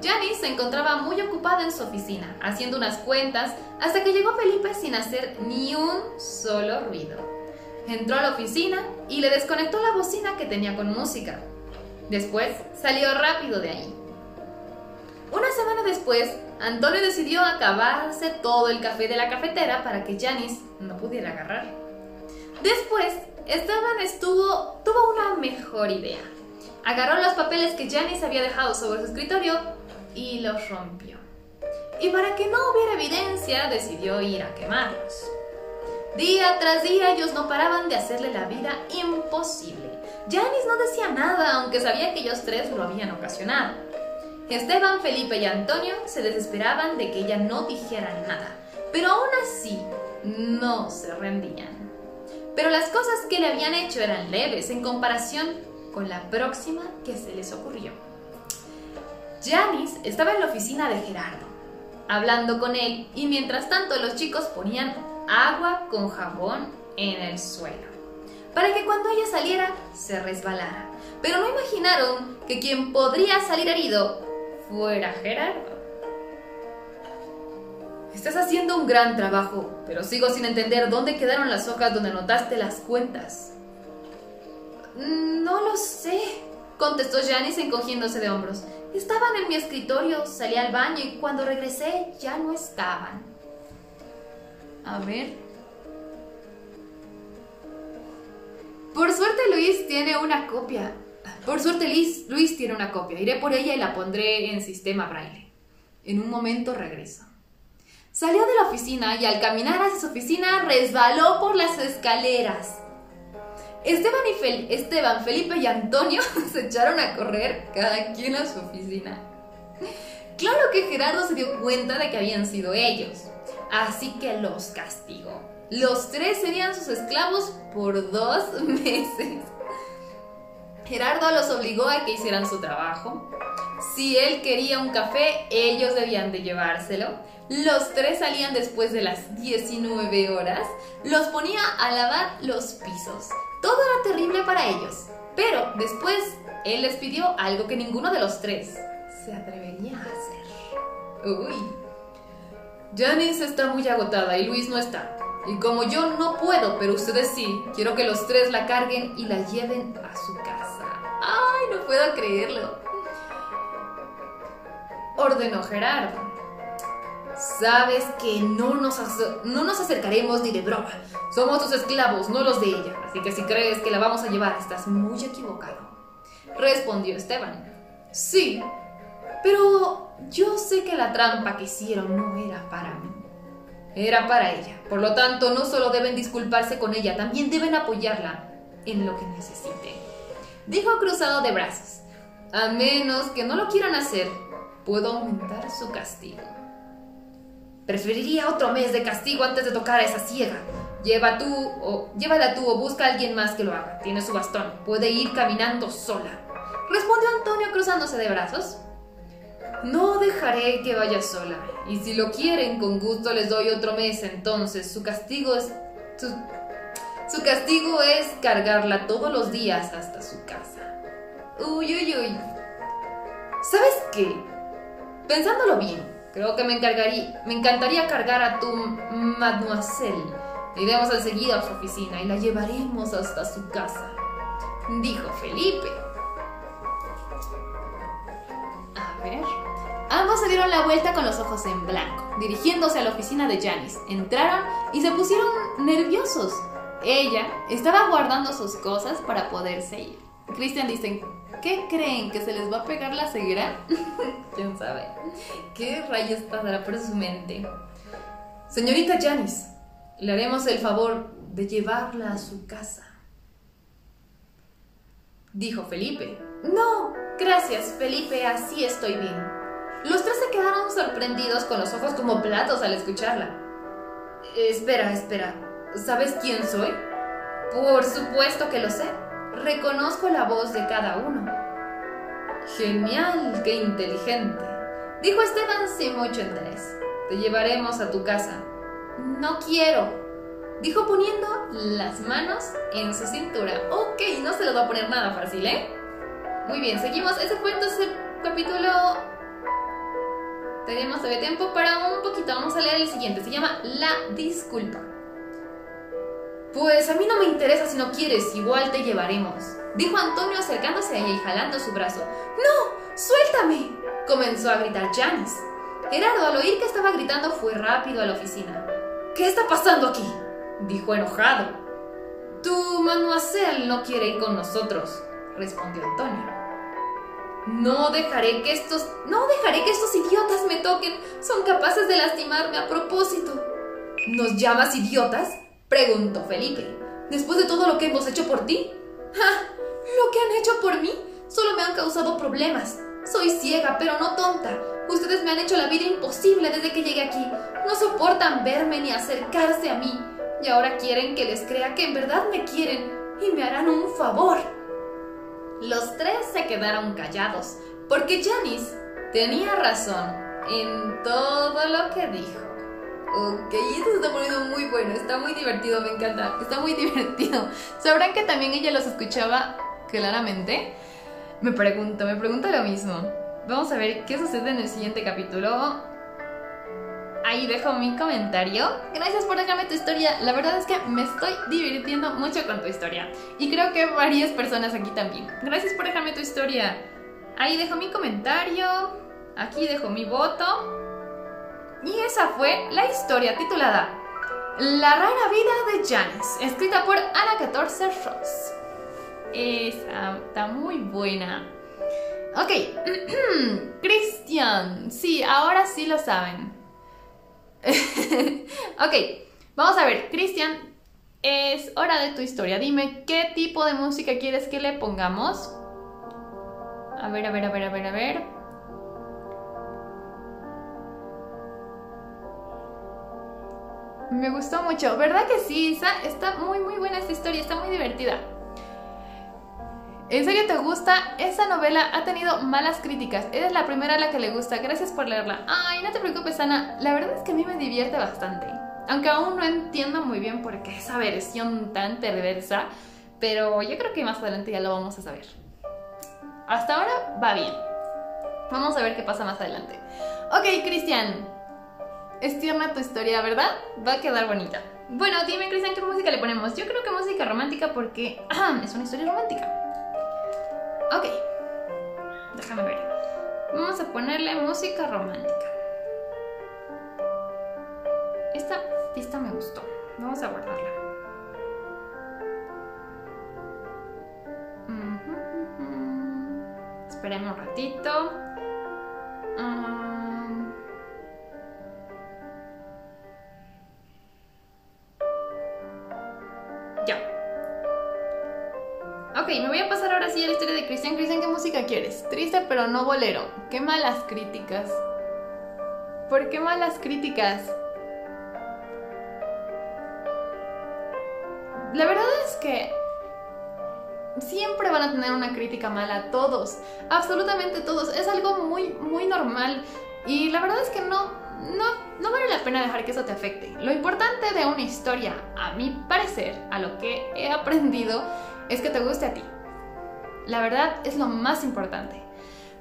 Janice se encontraba muy ocupada en su oficina, haciendo unas cuentas, hasta que llegó Felipe sin hacer ni un solo ruido. Entró a la oficina y le desconectó la bocina que tenía con música. Después salió rápido de ahí. Una semana después, Antonio decidió acabarse todo el café de la cafetera para que Janice no pudiera agarrar. Después, Esteban estuvo, tuvo una mejor idea. Agarró los papeles que Janice había dejado sobre su escritorio y los rompió. Y para que no hubiera evidencia, decidió ir a quemarlos. Día tras día ellos no paraban de hacerle la vida imposible. Janice no decía nada, aunque sabía que ellos tres lo habían ocasionado. Esteban, Felipe y Antonio se desesperaban de que ella no dijera nada, pero aún así no se rendían. Pero las cosas que le habían hecho eran leves en comparación con la próxima que se les ocurrió. Janice estaba en la oficina de Gerardo, hablando con él, y mientras tanto los chicos ponían agua con jabón en el suelo, para que cuando ella saliera se resbalara. Pero no imaginaron que quien podría salir herido fuera Gerardo. Estás haciendo un gran trabajo, pero sigo sin entender dónde quedaron las hojas donde anotaste las cuentas. No lo sé, contestó Janice encogiéndose de hombros. Estaban en mi escritorio, salí al baño y cuando regresé ya no estaban. A ver. Por suerte Luis tiene una copia. Por suerte Luis, Luis tiene una copia. Iré por ella y la pondré en sistema braille. En un momento regreso. Salió de la oficina y al caminar hacia su oficina resbaló por las escaleras. Esteban, y Fel Esteban, Felipe y Antonio se echaron a correr cada quien a su oficina. Claro que Gerardo se dio cuenta de que habían sido ellos, así que los castigó. Los tres serían sus esclavos por dos meses. Gerardo los obligó a que hicieran su trabajo. Si él quería un café, ellos debían de llevárselo. Los tres salían después de las 19 horas. Los ponía a lavar los pisos. Todo era terrible para ellos. Pero después él les pidió algo que ninguno de los tres se atrevería a hacer. Uy. Janice está muy agotada y Luis no está. Y como yo no puedo, pero ustedes sí, quiero que los tres la carguen y la lleven a su casa. ¡Ay, no puedo creerlo! Ordenó Gerardo. Sabes que no nos, no nos acercaremos ni de broma. Somos tus esclavos, no los de ella. Así que si crees que la vamos a llevar, estás muy equivocado. Respondió Esteban. Sí, pero yo sé que la trampa que hicieron no era para mí. Era para ella. Por lo tanto, no solo deben disculparse con ella, también deben apoyarla en lo que necesite. Dijo cruzado de brazos. A menos que no lo quieran hacer, puedo aumentar su castigo. Preferiría otro mes de castigo antes de tocar a esa ciega. Lleva tú o llévala tú o busca a alguien más que lo haga. Tiene su bastón. Puede ir caminando sola. Respondió Antonio cruzándose de brazos. No dejaré que vaya sola. Y si lo quieren, con gusto les doy otro mes. Entonces, su castigo es. Su, castigo es cargarla todos los días hasta su casa. Uy, uy, uy. ¿Sabes qué? Pensándolo bien, creo que me encargaría. Me encantaría cargar a tu mademoiselle. Iremos enseguida a su oficina y la llevaremos hasta su casa. Dijo Felipe. A ver. Ambos se dieron la vuelta con los ojos en blanco, dirigiéndose a la oficina de Janice. Entraron y se pusieron nerviosos. Ella estaba guardando sus cosas para poderse ir. Christian dice, ¿qué creen? ¿Que se les va a pegar la ceguera? ¿Quién sabe? ¿Qué rayos pasará por su mente? Señorita Janice, le haremos el favor de llevarla a su casa. Dijo Felipe. No, gracias, Felipe, así estoy bien. Los tres se quedaron sorprendidos con los ojos como platos al escucharla. Espera, espera. ¿Sabes quién soy? Por supuesto que lo sé. Reconozco la voz de cada uno. Genial, qué inteligente. Dijo Esteban sin mucho interés. Te llevaremos a tu casa. No quiero. Dijo poniendo las manos en su cintura. Ok, no se lo va a poner nada fácil, ¿eh? Muy bien, seguimos. Ese fue entonces el capítulo tenemos todavía tiempo para un poquito. Vamos a leer el siguiente. Se llama La disculpa. Pues a mí no me interesa si no quieres, igual te llevaremos. Dijo Antonio acercándose a ella y jalando su brazo. ¡No! ¡Suéltame! Comenzó a gritar Janice. Gerardo, al oír que estaba gritando, fue rápido a la oficina. ¿Qué está pasando aquí? Dijo enojado. Tu manuacel no quiere ir con nosotros, respondió Antonio. No dejaré que estos. No dejaré que estos idiotas me toquen. Son capaces de lastimarme a propósito. ¿Nos llamas idiotas? preguntó Felipe. Después de todo lo que hemos hecho por ti. ¡Ja! Lo que han hecho por mí solo me han causado problemas. Soy ciega, pero no tonta. Ustedes me han hecho la vida imposible desde que llegué aquí. No soportan verme ni acercarse a mí. Y ahora quieren que les crea que en verdad me quieren y me harán un favor. Los tres se quedaron callados, porque Janice tenía razón en todo lo que dijo. Ok, esto se está poniendo muy bueno, está muy divertido, me encanta, está muy divertido. ¿Sabrán que también ella los escuchaba claramente? Me pregunto, me pregunto lo mismo. Vamos a ver qué sucede en el siguiente capítulo. Ahí dejo mi comentario. Gracias por dejarme tu historia. La verdad es que me estoy divirtiendo mucho con tu historia. Y creo que varias personas aquí también. Gracias por dejarme tu historia. Ahí dejo mi comentario. Aquí dejo mi voto. Y esa fue la historia titulada La rara vida de Janice, escrita por Ana 14 Ross. Esa está muy buena. Ok, Christian, sí, ahora sí lo saben. ok, vamos a ver, Cristian, es hora de tu historia. Dime qué tipo de música quieres que le pongamos. A ver, a ver, a ver, a ver, a ver. Me gustó mucho, ¿verdad que sí? Está muy, muy buena esta historia, está muy divertida. ¿En serio te gusta? Esa novela ha tenido malas críticas. Eres la primera a la que le gusta. Gracias por leerla. Ay, no te preocupes, Ana. La verdad es que a mí me divierte bastante. Aunque aún no entiendo muy bien por qué esa versión tan perversa. Pero yo creo que más adelante ya lo vamos a saber. Hasta ahora va bien. Vamos a ver qué pasa más adelante. Ok, Cristian. Es tierna tu historia, ¿verdad? Va a quedar bonita. Bueno, dime, Cristian, ¿qué música le ponemos? Yo creo que música romántica porque es una historia romántica. Ok. Déjame ver. Vamos a ponerle música romántica. Esta pista me gustó. Vamos a guardarla. Esperemos un ratito. Ok, me voy a pasar ahora sí a la historia de Cristian. Cristian, ¿qué música quieres? Triste pero no bolero. Qué malas críticas. ¿Por qué malas críticas? La verdad es que siempre van a tener una crítica mala, todos, absolutamente todos. Es algo muy, muy normal. Y la verdad es que no, no, no vale la pena dejar que eso te afecte. Lo importante de una historia, a mi parecer, a lo que he aprendido, es que te guste a ti. La verdad es lo más importante.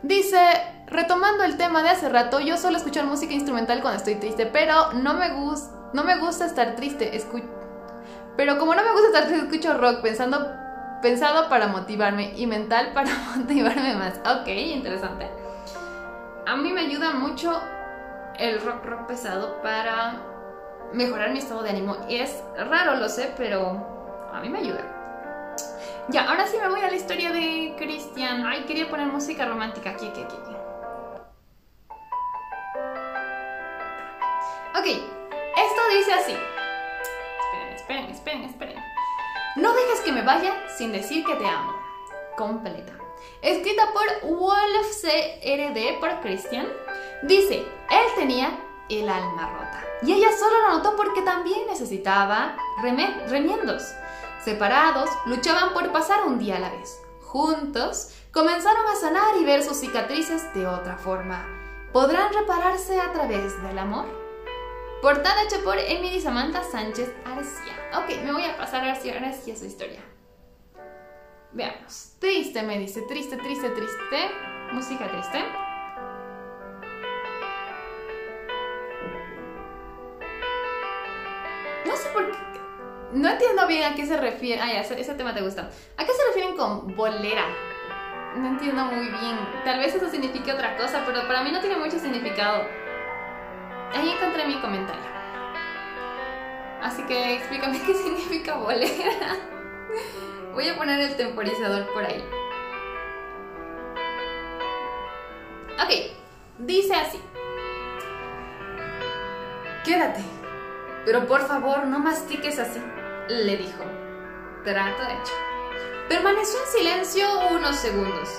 Dice, retomando el tema de hace rato, yo suelo escuchar música instrumental cuando estoy triste, pero no me, no me gusta estar triste. pero como no me gusta estar triste, escucho rock pensando, pensado para motivarme y mental para motivarme más. Ok, interesante. A mí me ayuda mucho el rock rock pesado para mejorar mi estado de ánimo. Y es raro, lo sé, pero a mí me ayuda. Ya, ahora sí me voy a la historia de Christian. Ay, quería poner música romántica aquí, aquí. Ok, esto dice así. Esperen, esperen, esperen, esperen. No dejes que me vaya sin decir que te amo. Completa. Escrita por Wolf CRD por Christian. Dice, él tenía el alma rota. Y ella solo lo notó porque también necesitaba remiendos. Separados, luchaban por pasar un día a la vez. Juntos, comenzaron a sanar y ver sus cicatrices de otra forma. ¿Podrán repararse a través del amor? Portada hecha por Emily Samantha Sánchez Arcia. Ok, me voy a pasar a Arcia, Arcia su historia. Veamos. Triste, me dice. Triste, triste, triste. Música triste. No sé por qué no entiendo bien a qué se refiere. Ah, ya, ese, tema te gusta. ¿A qué se refieren con bolera? No entiendo muy bien. Tal vez eso signifique otra cosa, pero para mí no tiene mucho significado. Ahí encontré mi comentario. Así que explícame qué significa bolera. Voy a poner el temporizador por ahí. Ok, dice así. Quédate, pero por favor no mastiques así le dijo. Trato hecho. Permaneció en silencio unos segundos.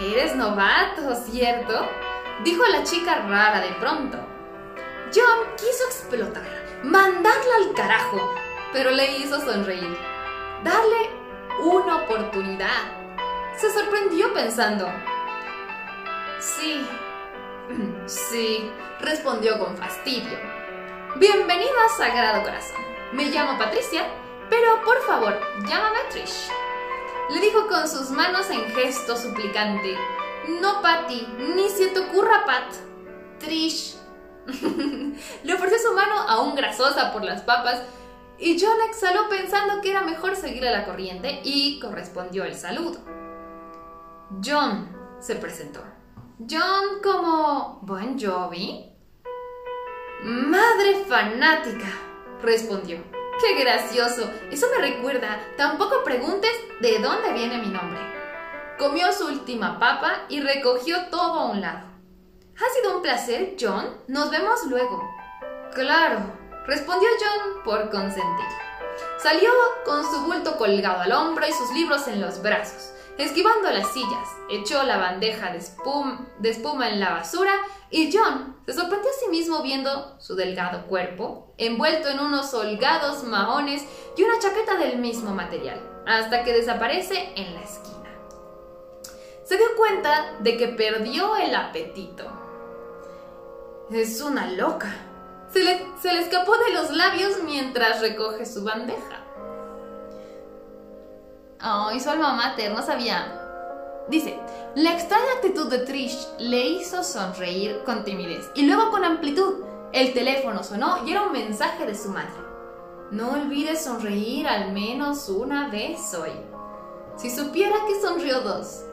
Eres novato, ¿cierto? Dijo la chica rara de pronto. John quiso explotar, mandarla al carajo, pero le hizo sonreír. Darle una oportunidad. Se sorprendió pensando. Sí, sí, respondió con fastidio. Bienvenida, Sagrado Corazón. Me llamo Patricia, pero por favor, llámame Trish. Le dijo con sus manos en gesto suplicante. No, Patty, ni se te ocurra, Pat. Trish. Le ofreció su mano aún grasosa por las papas y John exhaló pensando que era mejor seguir a la corriente y correspondió el saludo. John se presentó. John como Bon Jovi. Madre fanática, respondió. ¡Qué gracioso! Eso me recuerda, tampoco preguntes de dónde viene mi nombre. Comió su última papa y recogió todo a un lado. Ha sido un placer, John. Nos vemos luego. Claro, respondió John por consentir. Salió con su bulto colgado al hombro y sus libros en los brazos. Esquivando las sillas, echó la bandeja de, espuma en la basura y John se sorprendió a sí mismo viendo su delgado cuerpo, envuelto en unos holgados maones y una chaqueta del mismo material. hasta que desaparece en la esquina. Se dio cuenta de que perdió el apetito. Es una loca. Se le, se le escapó de los labios mientras recoge su bandeja. Oh, su alma mater, no sabía. Dice, la extraña actitud de Trish le hizo sonreír con timidez y luego con amplitud. El teléfono sonó y era un mensaje de su madre. No olvides sonreír al menos una vez hoy. Si supiera que sonrió dos.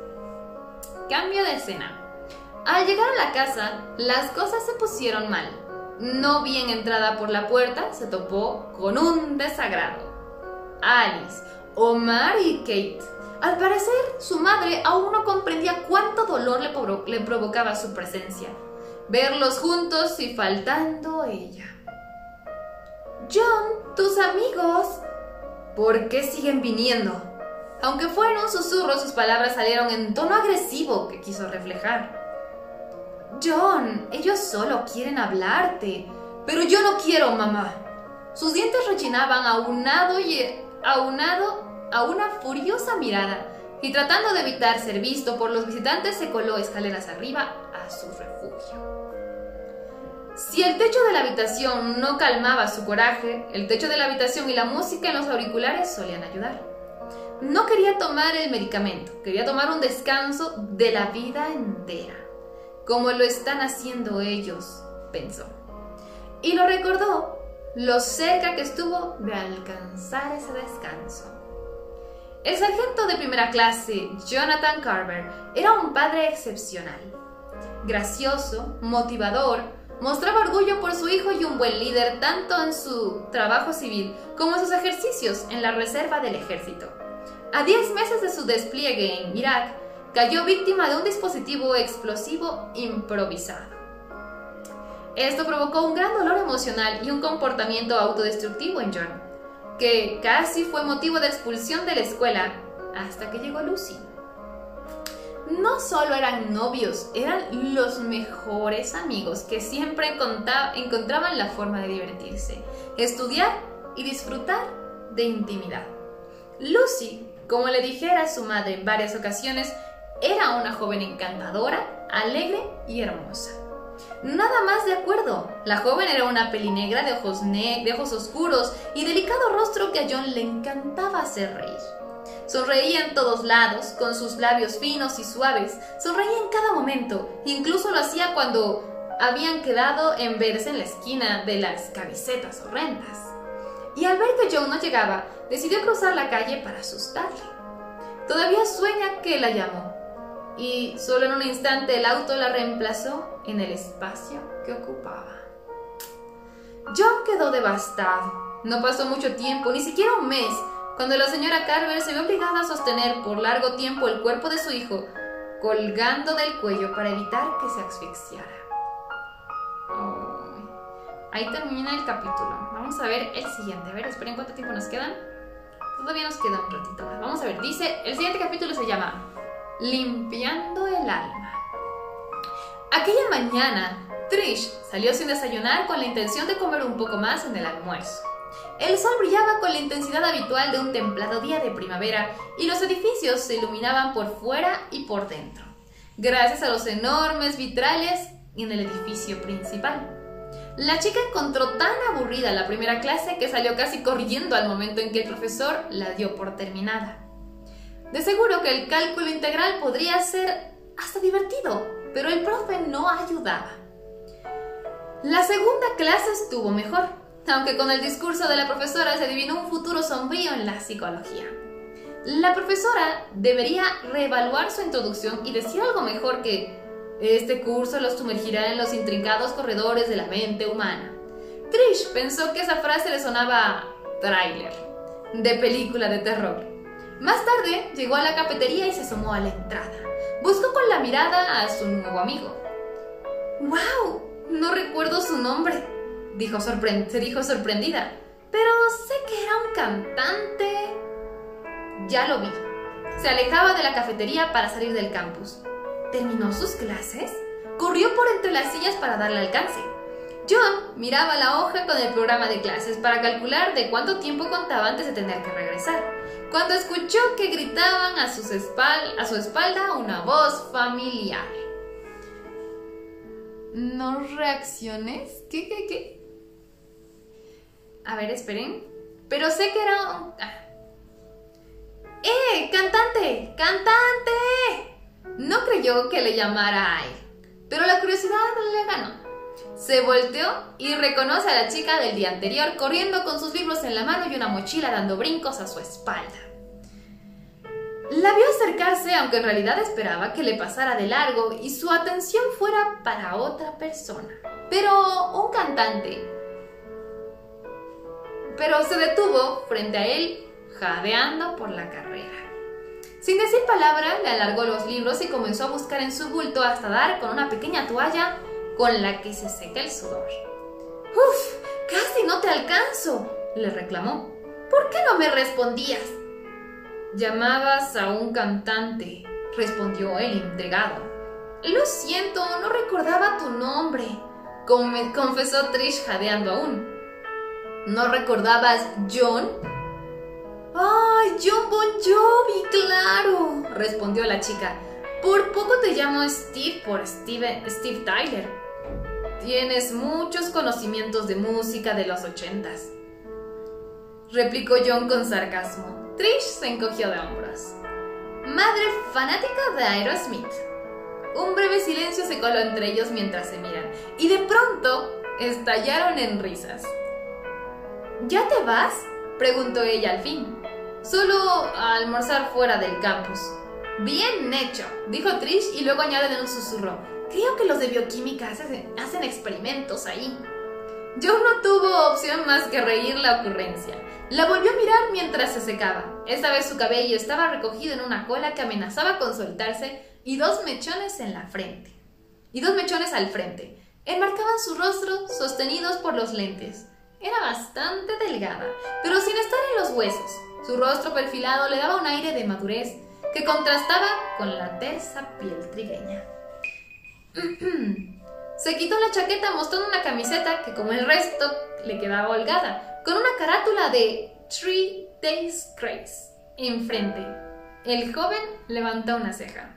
Cambio de escena. Al llegar a la casa, las cosas se pusieron mal. No bien entrada por la puerta, se topó con un desagrado. Alice, Omar y Kate. Al parecer, su madre aún no comprendía cuánto dolor le, provocaba su presencia. Verlos juntos y faltando ella. John, tus amigos. ¿Por qué siguen viniendo? Aunque fueron un susurro, sus palabras salieron en tono agresivo que quiso reflejar. John, ellos solo quieren hablarte. Pero yo no quiero, mamá. Sus dientes rechinaban aunado y aunado a una furiosa mirada y tratando de evitar ser visto por los visitantes se coló escaleras arriba a su refugio. Si el techo de la habitación no calmaba su coraje, el techo de la habitación y la música en los auriculares solían ayudar. No quería tomar el medicamento, quería tomar un descanso de la vida entera, como lo están haciendo ellos, pensó. Y lo recordó, lo cerca que estuvo de alcanzar ese descanso. El sargento de primera clase, Jonathan Carver, era un padre excepcional. Gracioso, motivador, mostraba orgullo por su hijo y un buen líder tanto en su trabajo civil como en sus ejercicios en la reserva del ejército. A 10 meses de su despliegue en Irak, cayó víctima de un dispositivo explosivo improvisado. Esto provocó un gran dolor emocional y un comportamiento autodestructivo en John, que casi fue motivo de expulsión de la escuela hasta que llegó Lucy. No solo eran novios, eran los mejores amigos que siempre encontraban la forma de divertirse, estudiar y disfrutar de intimidad. Lucy como le dijera su madre en varias ocasiones, era una joven encantadora, alegre y hermosa. Nada más de acuerdo. La joven era una pelinegra de ojos, de ojos oscuros y delicado rostro que a John le encantaba hacer reír. Sonreía en todos lados, con sus labios finos y suaves. Sonreía en cada momento, incluso lo hacía cuando habían quedado en verse en la esquina de las camisetas horrendas. Y al ver que John no llegaba, decidió cruzar la calle para asustarle. Todavía sueña que la llamó, y solo en un instante el auto la reemplazó en el espacio que ocupaba. John quedó devastado. No pasó mucho tiempo, ni siquiera un mes, cuando la señora Carver se vio obligada a sostener por largo tiempo el cuerpo de su hijo, colgando del cuello para evitar que se asfixiara. Ahí termina el capítulo. Vamos a ver el siguiente. A ver, esperen cuánto tiempo nos quedan. Todavía nos queda un ratito más. Vamos a ver, dice, el siguiente capítulo se llama Limpiando el alma. Aquella mañana, Trish salió sin desayunar con la intención de comer un poco más en el almuerzo. El sol brillaba con la intensidad habitual de un templado día de primavera y los edificios se iluminaban por fuera y por dentro, gracias a los enormes vitrales en el edificio principal. La chica encontró tan aburrida la primera clase que salió casi corriendo al momento en que el profesor la dio por terminada. De seguro que el cálculo integral podría ser hasta divertido, pero el profe no ayudaba. La segunda clase estuvo mejor, aunque con el discurso de la profesora se adivinó un futuro sombrío en la psicología. La profesora debería reevaluar su introducción y decir algo mejor que este curso los sumergirá en los intrincados corredores de la mente humana. Trish pensó que esa frase le sonaba a tráiler, de película de terror. Más tarde llegó a la cafetería y se asomó a la entrada. Buscó con la mirada a su nuevo amigo. ¡Wow! No recuerdo su nombre, dijo se dijo sorprendida. Pero sé que era un cantante. Ya lo vi. Se alejaba de la cafetería para salir del campus. ¿Terminó sus clases? Corrió por entre las sillas para darle alcance. John miraba la hoja con el programa de clases para calcular de cuánto tiempo contaba antes de tener que regresar. Cuando escuchó que gritaban a, sus a su espalda una voz familiar. ¿No reacciones? ¿Qué, qué, qué? A ver, esperen. Pero sé que era un... Ah. ¡Eh! ¡Cantante! ¡Cantante! No creyó que le llamara a pero la curiosidad le ganó. Se volteó y reconoce a la chica del día anterior corriendo con sus libros en la mano y una mochila dando brincos a su espalda. La vio acercarse aunque en realidad esperaba que le pasara de largo y su atención fuera para otra persona. Pero un cantante. Pero se detuvo frente a él, jadeando por la carrera. Sin decir palabra, le alargó los libros y comenzó a buscar en su bulto hasta dar con una pequeña toalla con la que se seca el sudor. ¡Uf! ¡Casi no te alcanzo! le reclamó. ¿Por qué no me respondías? Llamabas a un cantante, respondió el intrigado. Lo siento, no recordaba tu nombre, confesó Trish jadeando aún. ¿No recordabas John? ¡Ay, John Bon Jovi, claro! respondió la chica. Por poco te llamo Steve por Steve, Steve Tyler. Tienes muchos conocimientos de música de los ochentas. Replicó John con sarcasmo. Trish se encogió de hombros. Madre fanática de Aerosmith. Un breve silencio se coló entre ellos mientras se miran, y de pronto estallaron en risas. ¿Ya te vas? preguntó ella al fin. Solo a almorzar fuera del campus. Bien hecho, dijo Trish y luego añade en un susurro. Creo que los de bioquímica hacen, experimentos ahí. John no tuvo opción más que reír la ocurrencia. La volvió a mirar mientras se secaba. Esta vez su cabello estaba recogido en una cola que amenazaba con soltarse y dos mechones en la frente. Y dos mechones al frente. Enmarcaban su rostro sostenidos por los lentes. Era bastante delgada, pero sin estar en los huesos. Su rostro perfilado le daba un aire de madurez que contrastaba con la tersa piel trigueña. Se quitó la chaqueta mostrando una camiseta que como el resto le quedaba holgada, con una carátula de Three Days Grace enfrente. El joven levantó una ceja.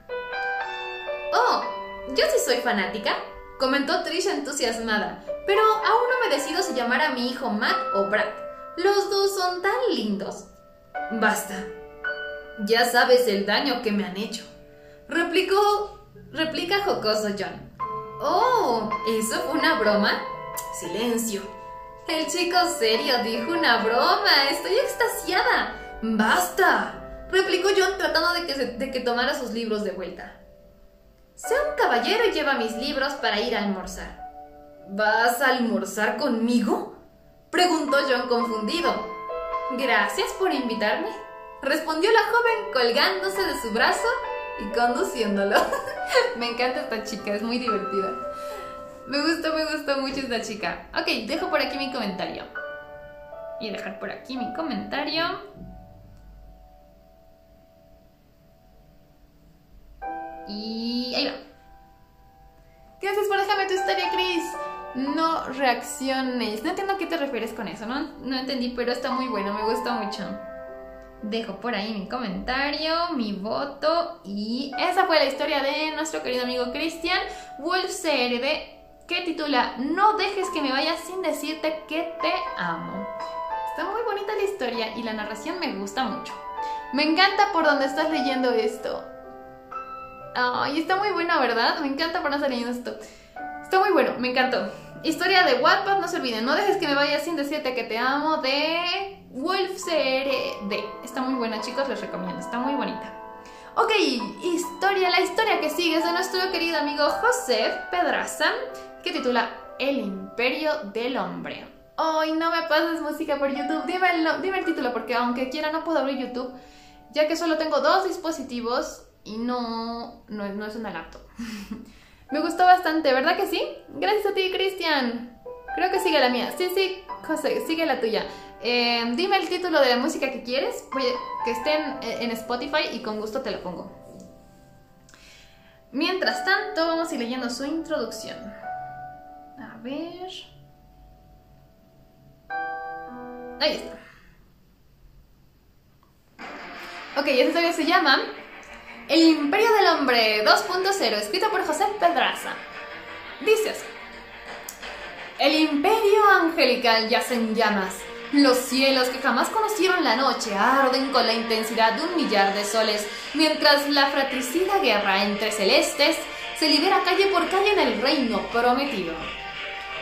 Oh, yo sí soy fanática, comentó Trisha entusiasmada, pero aún no me decido si llamar a mi hijo Matt o Brad. Los dos son tan lindos. Basta. Ya sabes el daño que me han hecho. Replicó. Replica jocoso John. Oh, ¿eso fue una broma? Silencio. El chico serio dijo una broma. Estoy extasiada. ¡Basta! Replicó John tratando de que, de que tomara sus libros de vuelta. Sea un caballero y lleva mis libros para ir a almorzar. ¿Vas a almorzar conmigo? Preguntó John confundido. Gracias por invitarme, respondió la joven colgándose de su brazo y conduciéndolo. me encanta esta chica, es muy divertida. Me gustó, me gustó mucho esta chica. Ok, dejo por aquí mi comentario. Y dejar por aquí mi comentario. Y ahí va. Gracias por dejarme tu historia, Chris no reacciones. No entiendo a qué te refieres con eso, ¿no? No entendí, pero está muy bueno, me gusta mucho. Dejo por ahí mi comentario, mi voto y esa fue la historia de nuestro querido amigo Cristian Wolf CRD que titula No dejes que me vaya sin decirte que te amo. Está muy bonita la historia y la narración me gusta mucho. Me encanta por donde estás leyendo esto. Ay, está muy buena, ¿verdad? Me encanta por donde estás leyendo esto. Está muy bueno, me encantó. Historia de Wattpad, no se olviden, no dejes que me vaya sin decirte que te amo de Wolf CRD. Está muy buena, chicos, les recomiendo, está muy bonita. Ok, historia, la historia que sigue es de nuestro querido amigo José Pedraza, que titula El Imperio del Hombre. Ay, no me pases música por YouTube, dime el, dime el título, porque aunque quiera no puedo abrir YouTube, ya que solo tengo dos dispositivos y no, no, no es una laptop. Me gustó bastante, ¿verdad que sí? Gracias a ti, Cristian. Creo que sigue la mía. Sí, sí, José, sigue la tuya. Eh, dime el título de la música que quieres, que esté en, Spotify y con gusto te lo pongo. Mientras tanto, vamos a ir leyendo su introducción. A ver. Ahí está. Ok, esta historia se llama El Imperio del Hombre 2.0, escrito por José Pedraza. Dice así. El imperio angelical yace en llamas. Los cielos que jamás conocieron la noche arden con la intensidad de un millar de soles, mientras la fratricida guerra entre celestes se libera calle por calle en el reino prometido.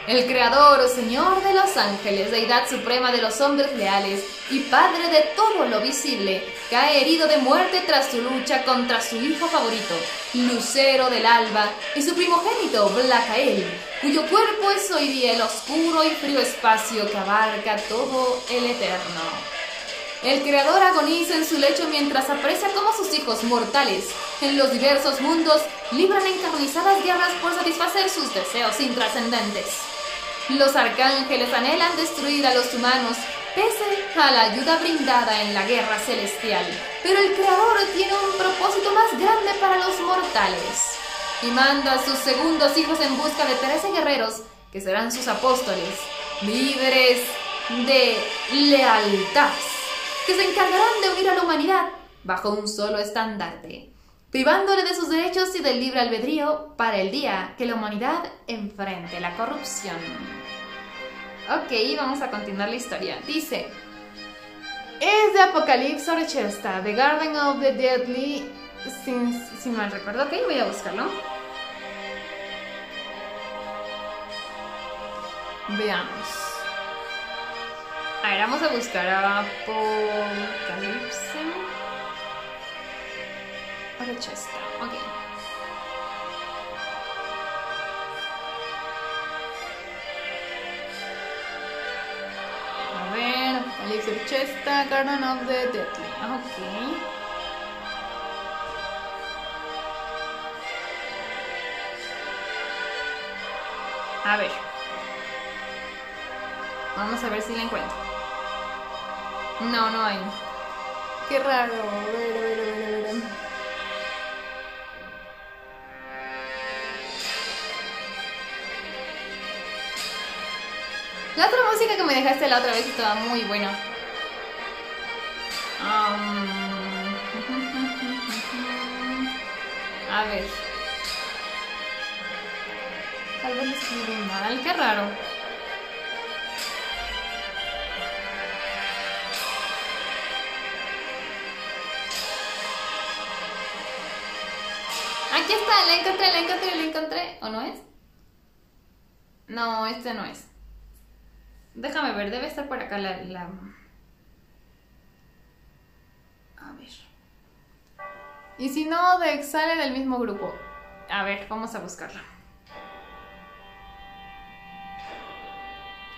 El Creador, Señor de los ángeles, Deidad suprema de los hombres leales y Padre de todo lo visible, cae herido de muerte tras su lucha contra su hijo favorito, Lucero del Alba, y su primogénito, Blacael, cuyo cuerpo es hoy día el oscuro y frío espacio que abarca todo el eterno. El Creador agoniza en su lecho mientras aprecia cómo sus hijos mortales, en los diversos mundos, libran encarnizadas guerras por satisfacer sus deseos intrascendentes. Los arcángeles anhelan destruir a los humanos pese a la ayuda brindada en la guerra celestial, pero el Creador tiene un propósito más grande para los mortales y manda a sus segundos hijos en busca de 13 guerreros que serán sus apóstoles, líderes de lealtad, que se encargarán de unir a la humanidad bajo un solo estandarte privándole de sus derechos y del libre albedrío para el día que la humanidad enfrente la corrupción. Ok, vamos a continuar la historia. Dice, es de Apocalipsis Orchestra, The Garden of the Deadly, si, mal recuerdo, ok, voy a buscarlo. Veamos. A ver, vamos a buscar a Apocalipsis. Orchestra, ok. Ver, Alex Orchestra, Garden of the Deadly, ok. A ver. Vamos a ver si la encuentro. No, no hay. Qué raro. A ver, a ver, a ver, a ver. La otra música que me dejaste la otra vez estaba muy buena. A ver. Tal vez escribí mal, qué raro. Aquí está, la encontré, la encontré, la encontré. ¿O no es? No, este no es. Déjame ver, debe estar por acá la, A ver. Y si no, de, sale del mismo grupo. A ver, vamos a buscarla.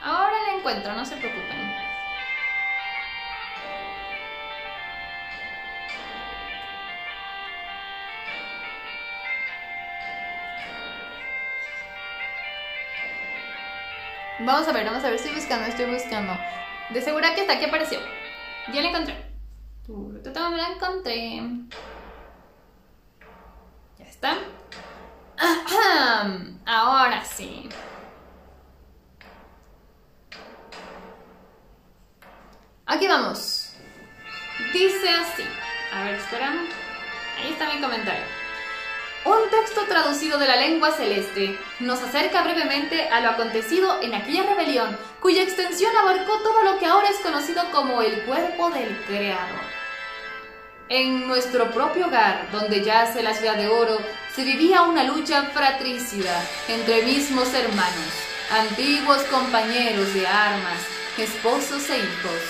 Ahora la encuentro, no se preocupen. Vamos a ver, vamos a ver, estoy buscando, estoy buscando. De segura que está aquí apareció. Ya la encontré. La encontré. Ya está. Ahora sí. Aquí vamos. Dice así. A ver, espera. Ahí está mi comentario. Un texto traducido de la lengua celeste nos acerca brevemente a lo acontecido en aquella rebelión, cuya extensión abarcó todo lo que ahora es conocido como el cuerpo del Creador. En nuestro propio hogar, donde yace la ciudad de oro, se vivía una lucha fratricida entre mismos hermanos, antiguos compañeros de armas, esposos e hijos.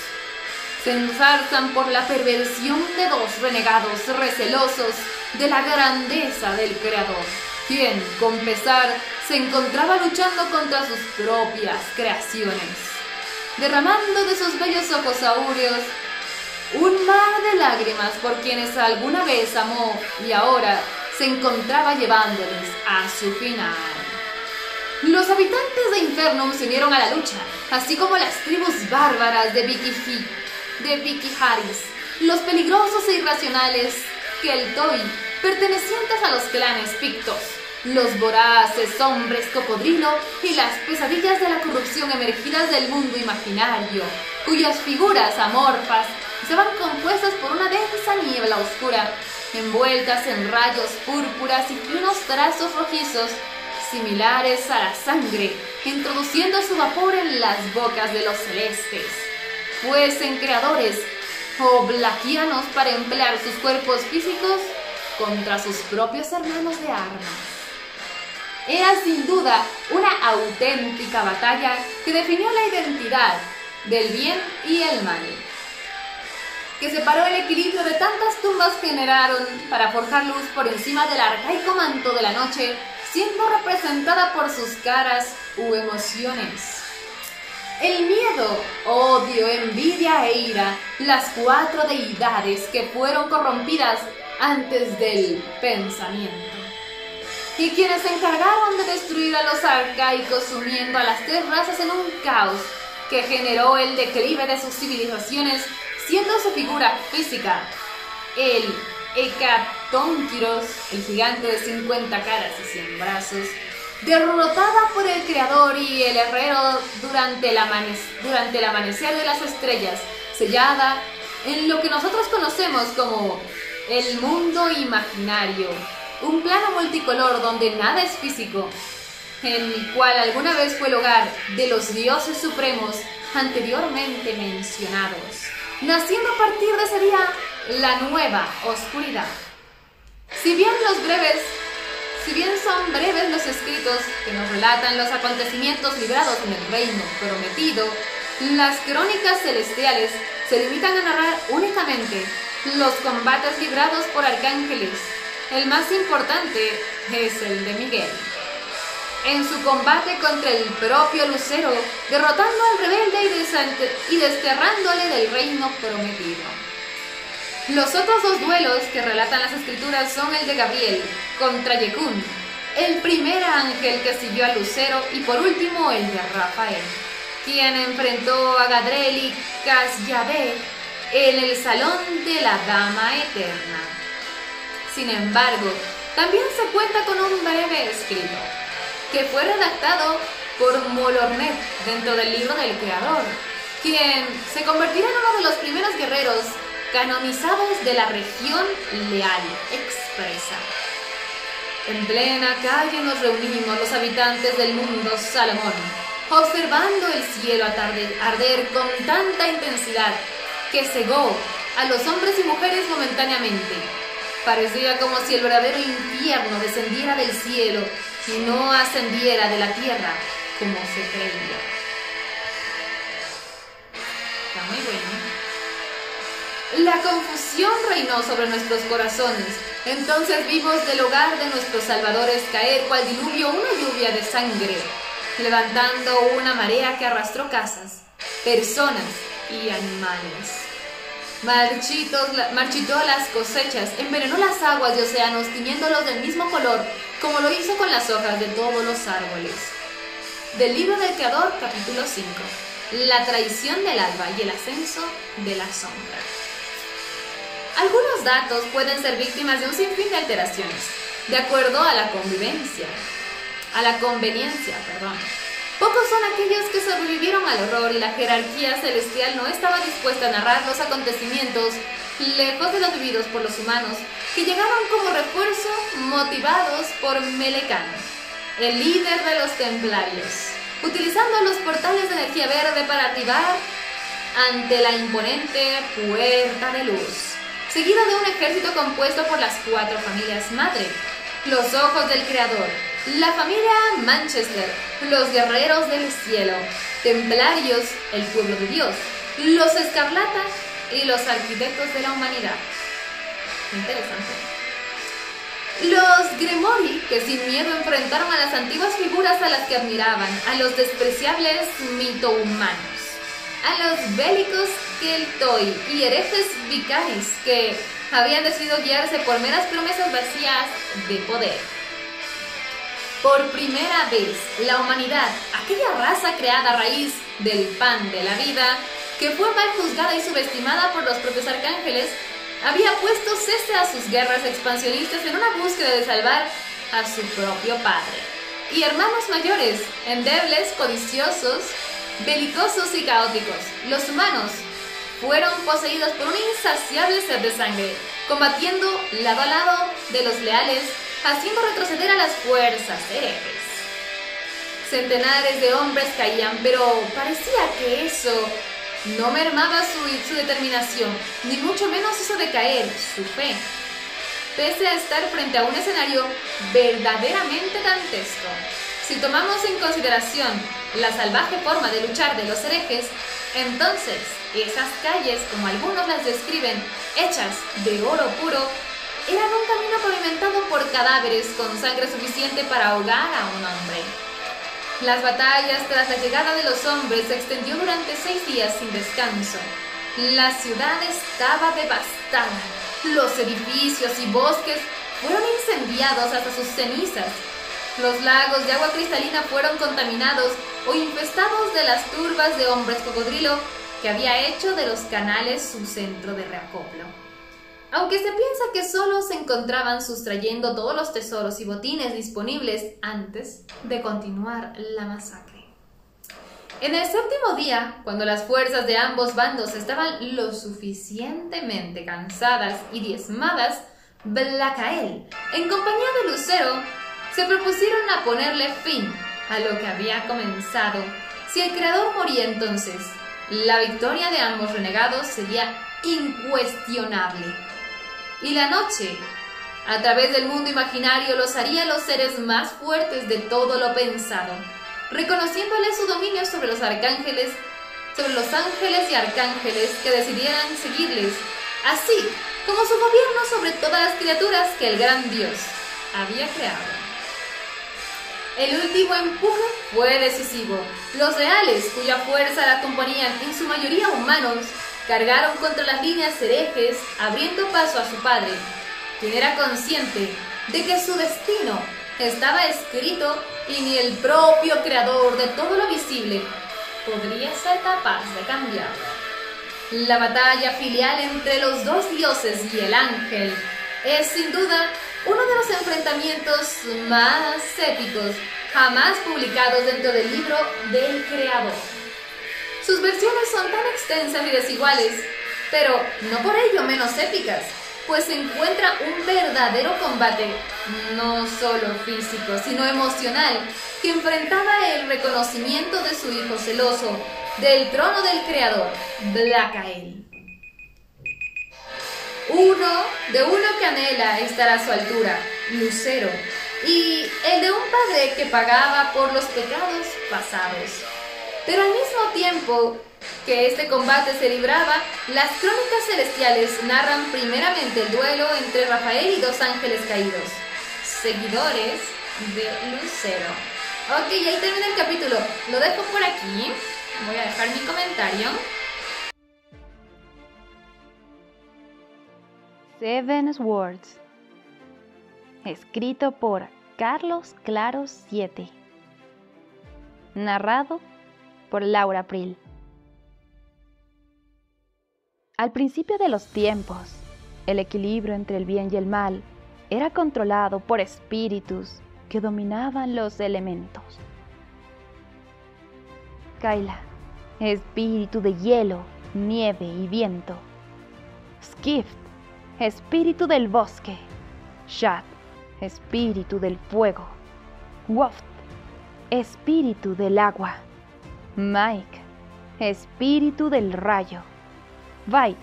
Se enzarzan por la perversión de dos renegados recelosos de la grandeza del Creador, quien, con pesar, se encontraba luchando contra sus propias creaciones, derramando de sus bellos ojos aureos un mar de lágrimas por quienes alguna vez amó y ahora se encontraba llevándoles a su final. Los habitantes de Infernum se unieron a la lucha, así como las tribus bárbaras de Vicky, de los peligrosos e irracionales Keltoy, pertenecientes a los clanes Pictos, los voraces hombres cocodrilo y las pesadillas de la corrupción emergidas del mundo imaginario, cuyas figuras amorfas estaban compuestas por una densa niebla oscura, envueltas en rayos púrpuras y finos trazos rojizos, similares a la sangre, introduciendo su vapor en las bocas de los celestes. Fuesen creadores o blaquianos para emplear sus cuerpos físicos contra sus propios hermanos de armas. Era sin duda una auténtica batalla que definió la identidad del bien y el mal, que separó el equilibrio de tantas tumbas que generaron para forjar luz por encima del arcaico manto de la noche, siendo representada por sus caras u emociones. El miedo, odio, envidia e ira, las cuatro deidades que fueron corrompidas antes del pensamiento. Y quienes se encargaron de destruir a los arcaicos sumiendo a las tres razas en un caos que generó el declive de sus civilizaciones, siendo su figura física el Hecatónquiros, el gigante de 50 caras y 100 brazos, derrotada por el creador y el herrero durante el, amanecer de las estrellas, sellada en lo que nosotros conocemos como el mundo imaginario, un plano multicolor donde nada es físico, en el cual alguna vez fue el hogar de los dioses supremos anteriormente mencionados, naciendo a partir de ese día la nueva oscuridad. Si bien los breves si bien son breves los escritos que nos relatan los acontecimientos librados en el reino prometido, las crónicas celestiales se limitan a narrar únicamente los combates librados por arcángeles. El más importante es el de Miguel. En su combate contra el propio Lucero, derrotando al rebelde y, desterrándole del reino prometido. Los otros dos duelos que relatan las escrituras son el de Gabriel contra Yekun, el primer ángel que siguió a Lucero y por último el de Rafael, quien enfrentó a Gadriel y Casyabé en el salón de la Dama Eterna. Sin embargo, también se cuenta con un breve escrito, que fue redactado por Molornet dentro del libro del Creador, quien se convertirá en uno de los primeros guerreros canonizados de la región leal, expresa. En plena calle nos reunimos los habitantes del mundo Salomón, observando el cielo arder con tanta intensidad que cegó a los hombres y mujeres momentáneamente. Parecía como si el verdadero infierno descendiera del cielo y no ascendiera de la tierra como se creía. Está muy bueno. La confusión reinó sobre nuestros corazones. Entonces vimos del hogar de nuestros salvadores caer cual diluvio una lluvia de sangre, levantando una marea que arrastró casas, personas y animales. marchitó las cosechas, envenenó las aguas de océanos, tiñéndolos del mismo color, como lo hizo con las hojas de todos los árboles. Del libro del Creador, capítulo 5. La traición del alba y el ascenso de la sombra. Algunos datos pueden ser víctimas de un sinfín de alteraciones, de acuerdo a la convivencia, a la conveniencia, perdón. Pocos son aquellos que sobrevivieron al horror y la jerarquía celestial no estaba dispuesta a narrar los acontecimientos lejos de los vividos por los humanos, que llegaron como refuerzo motivados por Melecan, el líder de los templarios, utilizando los portales de energía verde para arribar ante la imponente puerta de luz seguido de un ejército compuesto por las cuatro familias madre, los ojos del Creador, la familia Manchester, los guerreros del cielo, templarios, el pueblo de Dios, los escarlata y los arquitectos de la humanidad. Interesante. Los Gremori, que sin miedo enfrentaron a las antiguas figuras a las que admiraban, a los despreciables mito-humanos a los bélicos Keltoi y herejes vicaris que habían decidido guiarse por meras promesas vacías de poder. Por primera vez, la humanidad, aquella raza creada a raíz del pan de la vida, que fue mal juzgada y subestimada por los propios arcángeles, había puesto cese a sus guerras expansionistas en una búsqueda de salvar a su propio padre. Y hermanos mayores, endebles, codiciosos, belicosos y caóticos. Los humanos fueron poseídos por un insaciable sed de sangre, combatiendo lado a lado de los leales, haciendo retroceder a las fuerzas herejes. Centenares de hombres caían, pero parecía que eso no mermaba su, su determinación, ni mucho menos hizo decaer su fe, pese a estar frente a un escenario verdaderamente dantesco. Si tomamos en consideración la salvaje forma de luchar de los herejes, entonces esas calles, como algunos las describen, hechas de oro puro, eran un camino pavimentado por cadáveres con sangre suficiente para ahogar a un hombre. Las batallas tras la llegada de los hombres se extendió durante seis días sin descanso. La ciudad estaba devastada. Los edificios y bosques fueron incendiados hasta sus cenizas los lagos de agua cristalina fueron contaminados o infestados de las turbas de hombres cocodrilo que había hecho de los canales su centro de reacoplo. Aunque se piensa que solo se encontraban sustrayendo todos los tesoros y botines disponibles antes de continuar la masacre. En el séptimo día, cuando las fuerzas de ambos bandos estaban lo suficientemente cansadas y diezmadas, Blacael, en compañía de Lucero, se propusieron a ponerle fin a lo que había comenzado. Si el creador moría entonces, la victoria de ambos renegados sería incuestionable. Y la noche, a través del mundo imaginario, los haría los seres más fuertes de todo lo pensado, reconociéndole su dominio sobre los arcángeles, sobre los ángeles y arcángeles que decidieran seguirles, así como su gobierno sobre todas las criaturas que el gran Dios había creado. El último empuje fue decisivo. Los reales, cuya fuerza la componían en su mayoría humanos, cargaron contra las líneas herejes, abriendo paso a su padre, quien era consciente de que su destino estaba escrito y ni el propio creador de todo lo visible podría ser capaz de cambiarlo. La batalla filial entre los dos dioses y el ángel es sin duda uno de los enfrentamientos más épicos jamás publicados dentro del libro del creador. Sus versiones son tan extensas y desiguales, pero no por ello menos épicas, pues se encuentra un verdadero combate, no solo físico, sino emocional, que enfrentaba el reconocimiento de su hijo celoso del trono del creador, Blackael. Uno de uno que anhela estar a su altura, Lucero, y el de un padre que pagaba por los pecados pasados. Pero al mismo tiempo que este combate se libraba, las crónicas celestiales narran primeramente el duelo entre Rafael y dos ángeles caídos, seguidores de Lucero. Ok, ahí termina el capítulo. Lo dejo por aquí. Voy a dejar mi comentario. Seven Words. Escrito por Carlos Claros 7. Narrado por Laura April. Al principio de los tiempos, el equilibrio entre el bien y el mal era controlado por espíritus que dominaban los elementos. Kaila, espíritu de hielo, nieve y viento. Skift, espíritu del bosque. Shat, espíritu del fuego. Woft, espíritu del agua. Mike, espíritu del rayo. Vait,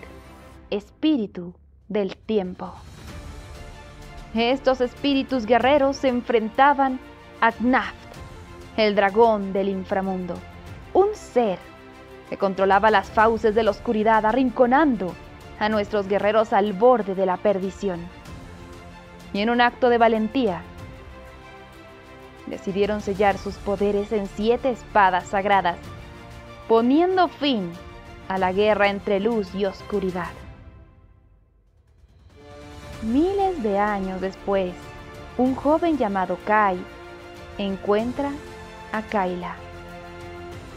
espíritu del tiempo. Estos espíritus guerreros se enfrentaban a Gnaft, el dragón del inframundo, un ser que controlaba las fauces de la oscuridad, arrinconando a nuestros guerreros al borde de la perdición. Y en un acto de valentía, decidieron sellar sus poderes en siete espadas sagradas, poniendo fin a la guerra entre luz y oscuridad. Miles de años después, un joven llamado Kai encuentra a Kaila,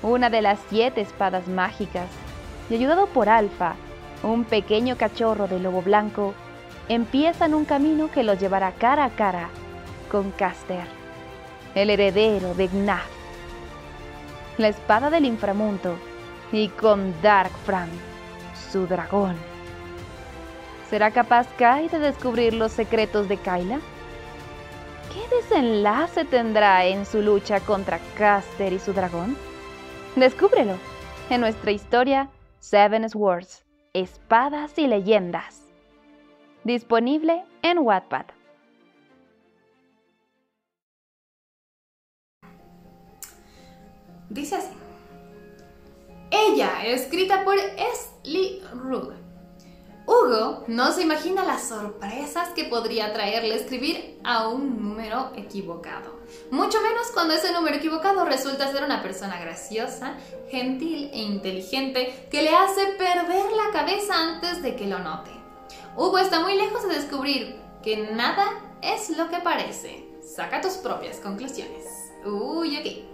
una de las siete espadas mágicas, y ayudado por Alfa, un pequeño cachorro de lobo blanco, empiezan un camino que los llevará cara a cara con Caster, el heredero de Gnaf, la espada del inframundo, y con Dark Fran, su dragón. ¿Será capaz Kai de descubrir los secretos de Kyla? ¿Qué desenlace tendrá en su lucha contra Caster y su dragón? Descúbrelo en nuestra historia Seven Swords, Espadas y Leyendas. Disponible en Wattpad. Dice así. Ella, escrita por Esli Rudd. Hugo no se imagina las sorpresas que podría traerle escribir a un número equivocado. Mucho menos cuando ese número equivocado resulta ser una persona graciosa, gentil e inteligente que le hace perder la cabeza antes de que lo note. Hugo está muy lejos de descubrir que nada es lo que parece. Saca tus propias conclusiones. Uy, aquí.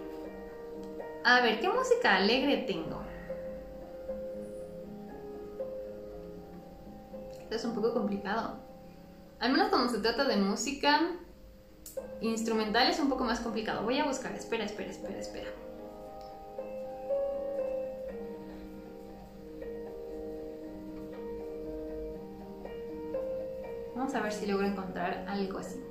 A ver, ¿qué música alegre tengo? Esto es un poco complicado. Al menos cuando se trata de música instrumental es un poco más complicado. Voy a buscar. Espera, espera, espera, espera. Vamos a ver si logro encontrar algo así.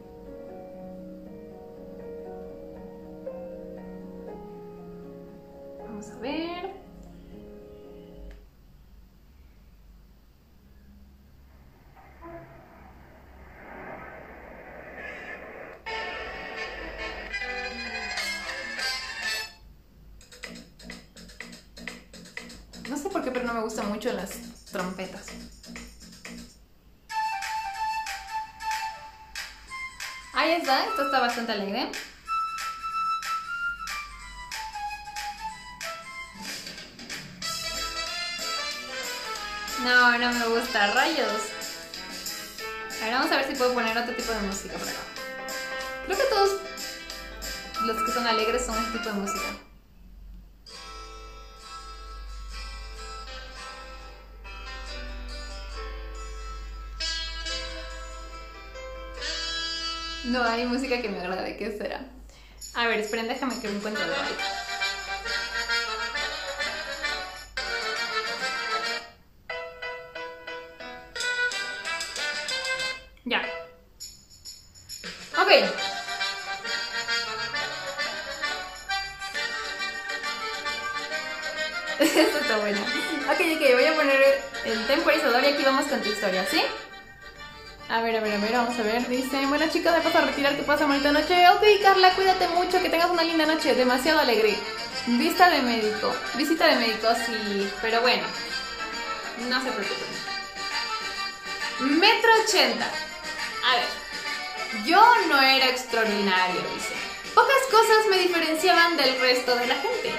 Bastante alegre. No, no me gusta, rayos. A ver, vamos a ver si puedo poner otro tipo de música por acá. Creo que todos los que son alegres son este tipo de música. No hay música que me agrade, ¿qué será? A ver, esperen, déjame que me encuentre algo. Vamos a ver. Dice, bueno chicos, me paso a retirar, que pasa bonita noche. Ok, Carla, cuídate mucho, que tengas una linda noche, demasiado alegre. Vista de médico, visita de médico, sí, pero bueno, no se preocupen. Metro ochenta. A ver, yo no era extraordinario, dice. Pocas cosas me diferenciaban del resto de la gente.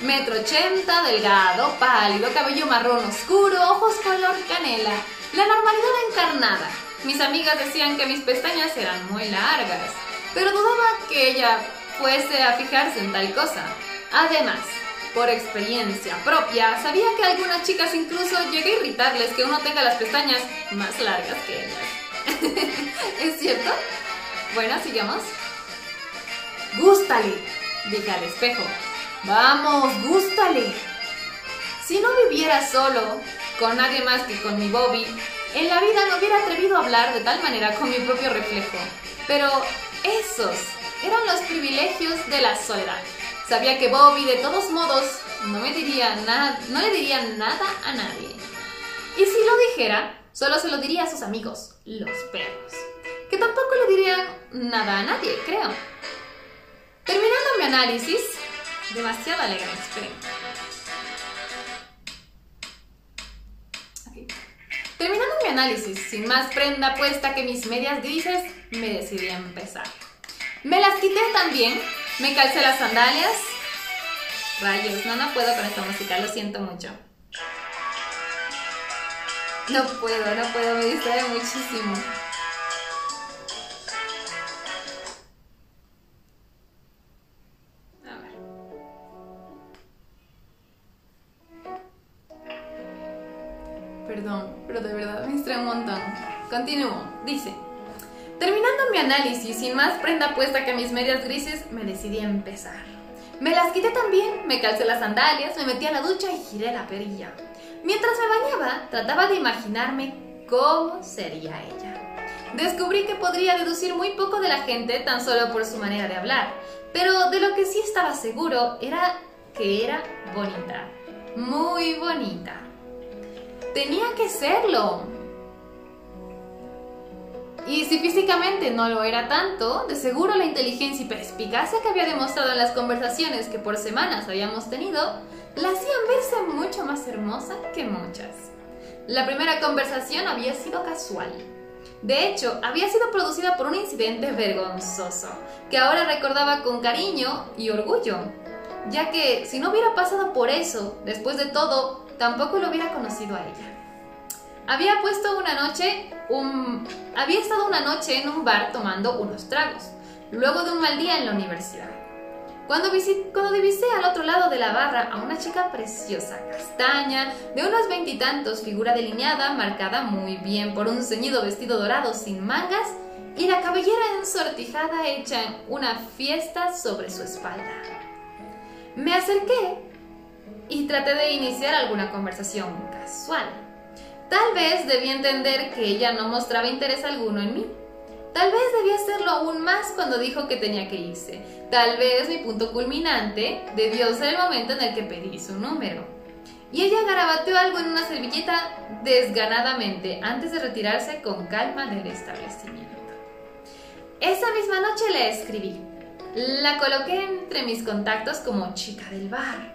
Metro ochenta, delgado, pálido, cabello marrón oscuro, ojos color canela. La normalidad encarnada. Mis amigas decían que mis pestañas eran muy largas, pero dudaba que ella fuese a fijarse en tal cosa. Además, por experiencia propia, sabía que algunas chicas incluso llegué a irritarles que uno tenga las pestañas más largas que ellas. ¿Es cierto? Bueno, sigamos. Gústale, dije al espejo. Vamos, gústale. Si no viviera solo, con nadie más que con mi Bobby, en la vida me hubiera atrevido a hablar de tal manera con mi propio reflejo. Pero esos eran los privilegios de la soledad. Sabía que Bobby, de todos modos, no me diría nada, no le diría nada a nadie. Y si lo dijera, solo se lo diría a sus amigos, los perros, que tampoco le dirían nada a nadie, creo. Terminando mi análisis, demasiado alegre, esperen. Terminando mi análisis, sin más prenda puesta que mis medias grises, me decidí a empezar. Me las quité también, me calcé las sandalias. Rayos, no, no puedo con esta música, lo siento mucho. No puedo, no puedo, me distrae muchísimo. Perdón, pero de verdad me distrae un montón. Continúo. Dice, terminando mi análisis, sin más prenda puesta que mis medias grises, me decidí a empezar. Me las quité también, me calcé las sandalias, me metí a la ducha y giré la perilla. Mientras me bañaba, trataba de imaginarme cómo sería ella. Descubrí que podría deducir muy poco de la gente tan solo por su manera de hablar, pero de lo que sí estaba seguro era que era bonita, muy bonita. Tenía que serlo. Y si físicamente no lo era tanto, de seguro la inteligencia y perspicacia que había demostrado en las conversaciones que por semanas habíamos tenido, la hacían verse mucho más hermosa que muchas. La primera conversación había sido casual. De hecho, había sido producida por un incidente vergonzoso, que ahora recordaba con cariño y orgullo, ya que si no hubiera pasado por eso, después de todo, tampoco lo hubiera conocido a ella. Había puesto una noche, un... había estado una noche en un bar tomando unos tragos, luego de un mal día en la universidad. Cuando, cuando divisé al otro lado de la barra a una chica preciosa, castaña, de unos veintitantos, figura delineada, marcada muy bien por un ceñido vestido dorado sin mangas y la cabellera ensortijada hecha una fiesta sobre su espalda. Me acerqué y traté de iniciar alguna conversación casual. Tal vez debí entender que ella no mostraba interés alguno en mí. Tal vez debía hacerlo aún más cuando dijo que tenía que irse. Tal vez mi punto culminante debió ser el momento en el que pedí su número. Y ella garabateó algo en una servilleta desganadamente antes de retirarse con calma del establecimiento. Esa misma noche le escribí. La coloqué entre mis contactos como chica del bar.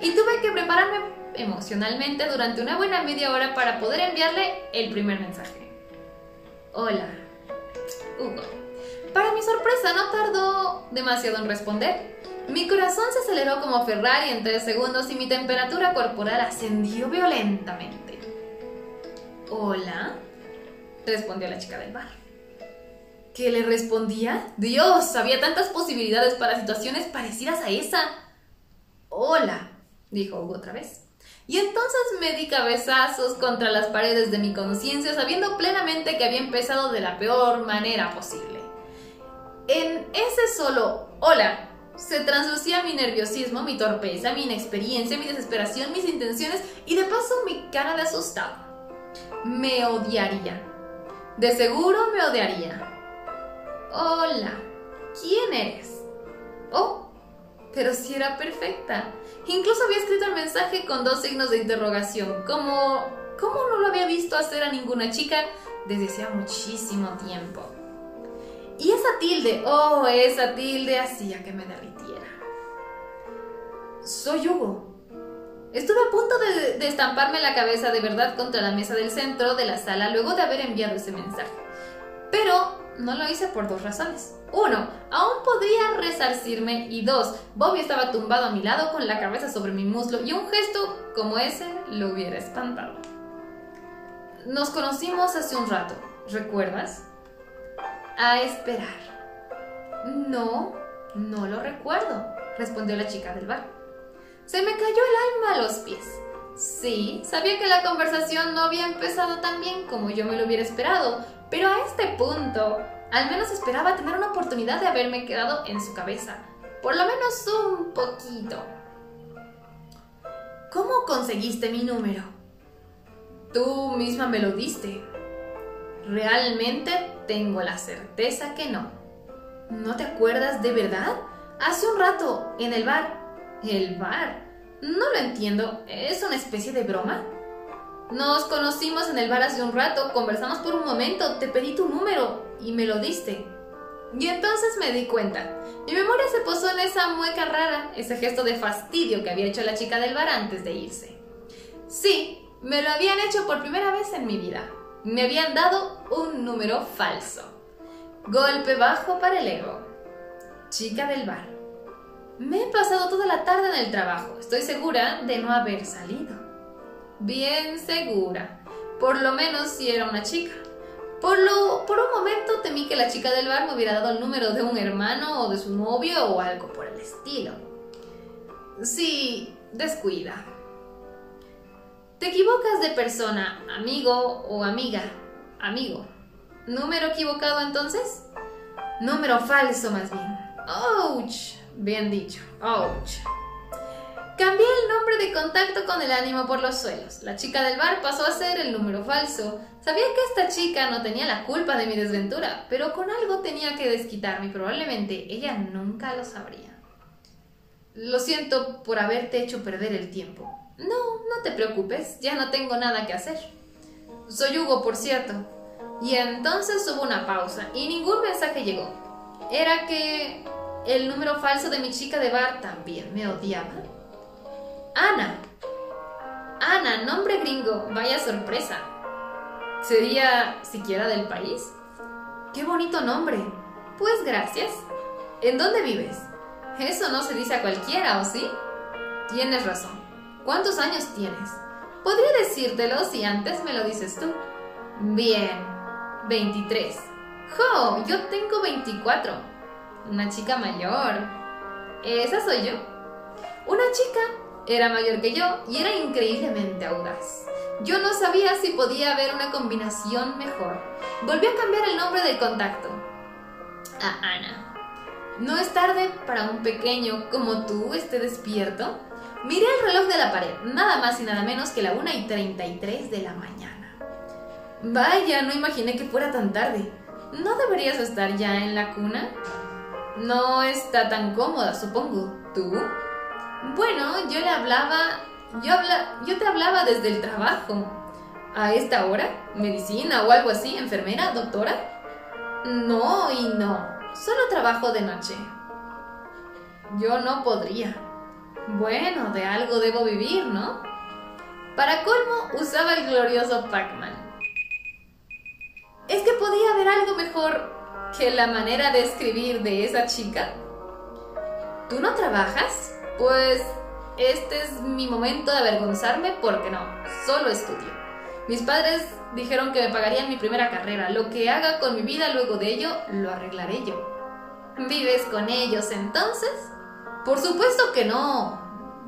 Y tuve que prepararme emocionalmente durante una buena media hora para poder enviarle el primer mensaje. Hola, Hugo. Para mi sorpresa no tardó demasiado en responder. Mi corazón se aceleró como Ferrari en tres segundos y mi temperatura corporal ascendió violentamente. Hola, respondió la chica del bar. ¿Qué le respondía? Dios, había tantas posibilidades para situaciones parecidas a esa. Hola, dijo Hugo otra vez. Y entonces me di cabezazos contra las paredes de mi conciencia, sabiendo plenamente que había empezado de la peor manera posible. En ese solo hola se translucía mi nerviosismo, mi torpeza, mi inexperiencia, mi desesperación, mis intenciones y de paso mi cara de asustado. Me odiaría. De seguro me odiaría. Hola, ¿quién eres? Oh, pero si era perfecta. Incluso había escrito el mensaje con dos signos de interrogación, como ¿cómo no lo había visto hacer a ninguna chica desde hacía muchísimo tiempo? Y esa tilde, oh, esa tilde hacía que me derritiera. Soy Hugo. Estuve a punto de, estamparme la cabeza de verdad contra la mesa del centro de la sala luego de haber enviado ese mensaje. Pero no lo hice por dos razones. Uno, aún podría resarcirme y dos, Bobby estaba tumbado a mi lado con la cabeza sobre mi muslo y un gesto como ese lo hubiera espantado. Nos conocimos hace un rato, ¿recuerdas? A esperar. No, no lo recuerdo, respondió la chica del bar. Se me cayó el alma a los pies. Sí, sabía que la conversación no había empezado tan bien como yo me lo hubiera esperado, pero a este punto, al menos esperaba tener una oportunidad de haberme quedado en su cabeza, por lo menos un poquito. ¿Cómo conseguiste mi número? Tú misma me lo diste. Realmente tengo la certeza que no. ¿No te acuerdas de verdad? Hace un rato, en el bar. ¿El bar? No lo entiendo. ¿Es una especie de broma? Nos conocimos en el bar hace un rato, conversamos por un momento, te pedí tu número y me lo diste. Y entonces me di cuenta. Mi memoria se posó en esa mueca rara, ese gesto de fastidio que había hecho la chica del bar antes de irse. Sí, me lo habían hecho por primera vez en mi vida. Me habían dado un número falso. Golpe bajo para el ego. Chica del bar. Me he pasado toda la tarde en el trabajo. Estoy segura de no haber salido bien segura. Por lo menos si era una chica. Por, lo, por un momento temí que la chica del bar me hubiera dado el número de un hermano o de su novio o algo por el estilo. Sí, descuida. Te equivocas de persona, amigo o amiga. Amigo. ¿Número equivocado entonces? Número falso más bien. ¡Ouch! Bien dicho. ¡Ouch! Cambié el nombre de contacto con el ánimo por los suelos. La chica del bar pasó a ser el número falso. Sabía que esta chica no tenía la culpa de mi desventura, pero con algo tenía que desquitarme y probablemente ella nunca lo sabría. Lo siento por haberte hecho perder el tiempo. No, no te preocupes, ya no tengo nada que hacer. Soy Hugo, por cierto. Y entonces hubo una pausa y ningún mensaje llegó. Era que el número falso de mi chica de bar también me odiaba. Ana. Ana, nombre gringo, vaya sorpresa. ¿Sería siquiera del país? Qué bonito nombre. Pues gracias. ¿En dónde vives? Eso no se dice a cualquiera, ¿o sí? Tienes razón. ¿Cuántos años tienes? Podría decírtelo si antes me lo dices tú. Bien, 23. ¡Jo! Yo tengo 24. Una chica mayor. Esa soy yo. Una chica era mayor que yo y era increíblemente audaz. Yo no sabía si podía haber una combinación mejor. Volví a cambiar el nombre del contacto. A Ana. ¿No es tarde para un pequeño como tú esté despierto? Miré el reloj de la pared, nada más y nada menos que la 1 y 33 de la mañana. Vaya, no imaginé que fuera tan tarde. ¿No deberías estar ya en la cuna? No está tan cómoda, supongo. ¿Tú? Bueno, yo le hablaba. Yo, habla, yo te hablaba desde el trabajo. ¿A esta hora? ¿Medicina o algo así? ¿Enfermera? ¿Doctora? No y no. Solo trabajo de noche. Yo no podría. Bueno, de algo debo vivir, ¿no? Para colmo, usaba el glorioso Pac-Man. ¿Es que podía haber algo mejor que la manera de escribir de esa chica? ¿Tú no trabajas? Pues este es mi momento de avergonzarme porque no, solo estudio. Mis padres dijeron que me pagarían mi primera carrera. Lo que haga con mi vida luego de ello, lo arreglaré yo. ¿Vives con ellos entonces? Por supuesto que no.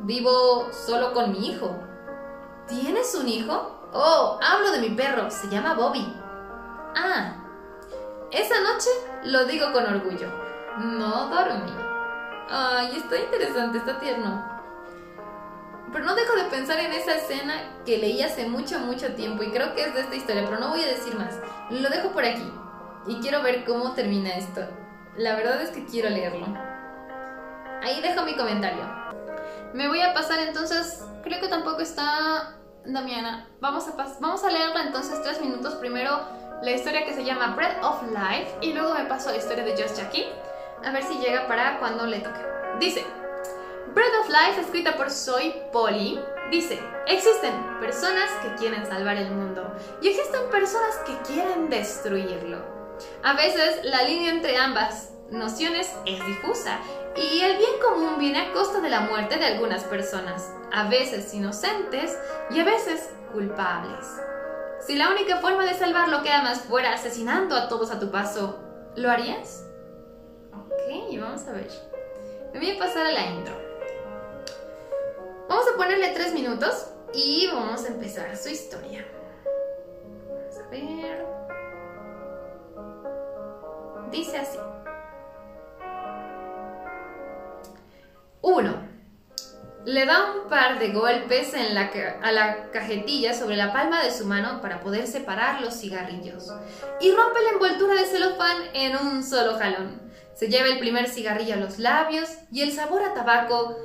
Vivo solo con mi hijo. ¿Tienes un hijo? Oh, hablo de mi perro. Se llama Bobby. Ah. Esa noche lo digo con orgullo. No dormí. Ay, está interesante, está tierno. Pero no dejo de pensar en esa escena que leí hace mucho, mucho tiempo y creo que es de esta historia, pero no voy a decir más. Lo dejo por aquí y quiero ver cómo termina esto. La verdad es que quiero leerlo. Ahí dejo mi comentario. Me voy a pasar entonces, creo que tampoco está Damiana. Vamos a, vamos a leerla entonces tres minutos. Primero la historia que se llama Bread of Life y luego me paso a la historia de Just Jackie. A ver si llega para cuando le toque. Dice, Bread of Life, escrita por Soy Polly, dice, existen personas que quieren salvar el mundo y existen personas que quieren destruirlo. A veces la línea entre ambas nociones es difusa y el bien común viene a costa de la muerte de algunas personas, a veces inocentes y a veces culpables. Si la única forma de salvarlo queda más fuera asesinando a todos a tu paso, ¿lo harías? Ok, vamos a ver. Me voy a pasar a la intro. Vamos a ponerle tres minutos y vamos a empezar su historia. Vamos a ver. Dice así. 1. Le da un par de golpes en la a la cajetilla sobre la palma de su mano para poder separar los cigarrillos y rompe la envoltura de celofán en un solo jalón. Se lleva el primer cigarrillo a los labios y el sabor a tabaco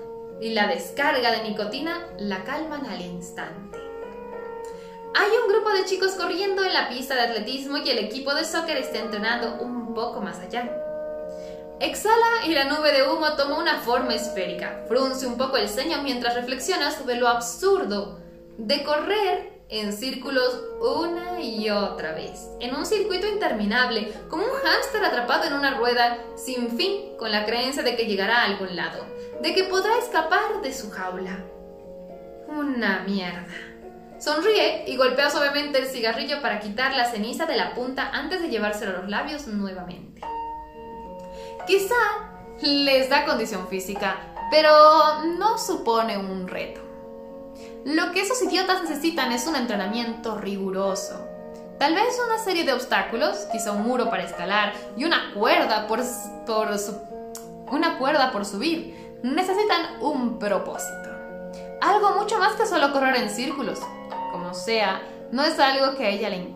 y la descarga de nicotina la calman al instante. Hay un grupo de chicos corriendo en la pista de atletismo y el equipo de soccer está entrenando un poco más allá. Exhala y la nube de humo toma una forma esférica. Frunce un poco el ceño mientras reflexiona sobre lo absurdo de correr en círculos una y otra vez, en un circuito interminable, como un hámster atrapado en una rueda sin fin, con la creencia de que llegará a algún lado, de que podrá escapar de su jaula. Una mierda. Sonríe y golpea suavemente el cigarrillo para quitar la ceniza de la punta antes de llevárselo a los labios nuevamente. Quizá les da condición física, pero no supone un reto. Lo que esos idiotas necesitan es un entrenamiento riguroso. Tal vez una serie de obstáculos, quizá un muro para escalar y una cuerda por, por una cuerda por subir. Necesitan un propósito. Algo mucho más que solo correr en círculos. Como sea, no es algo que a ella le.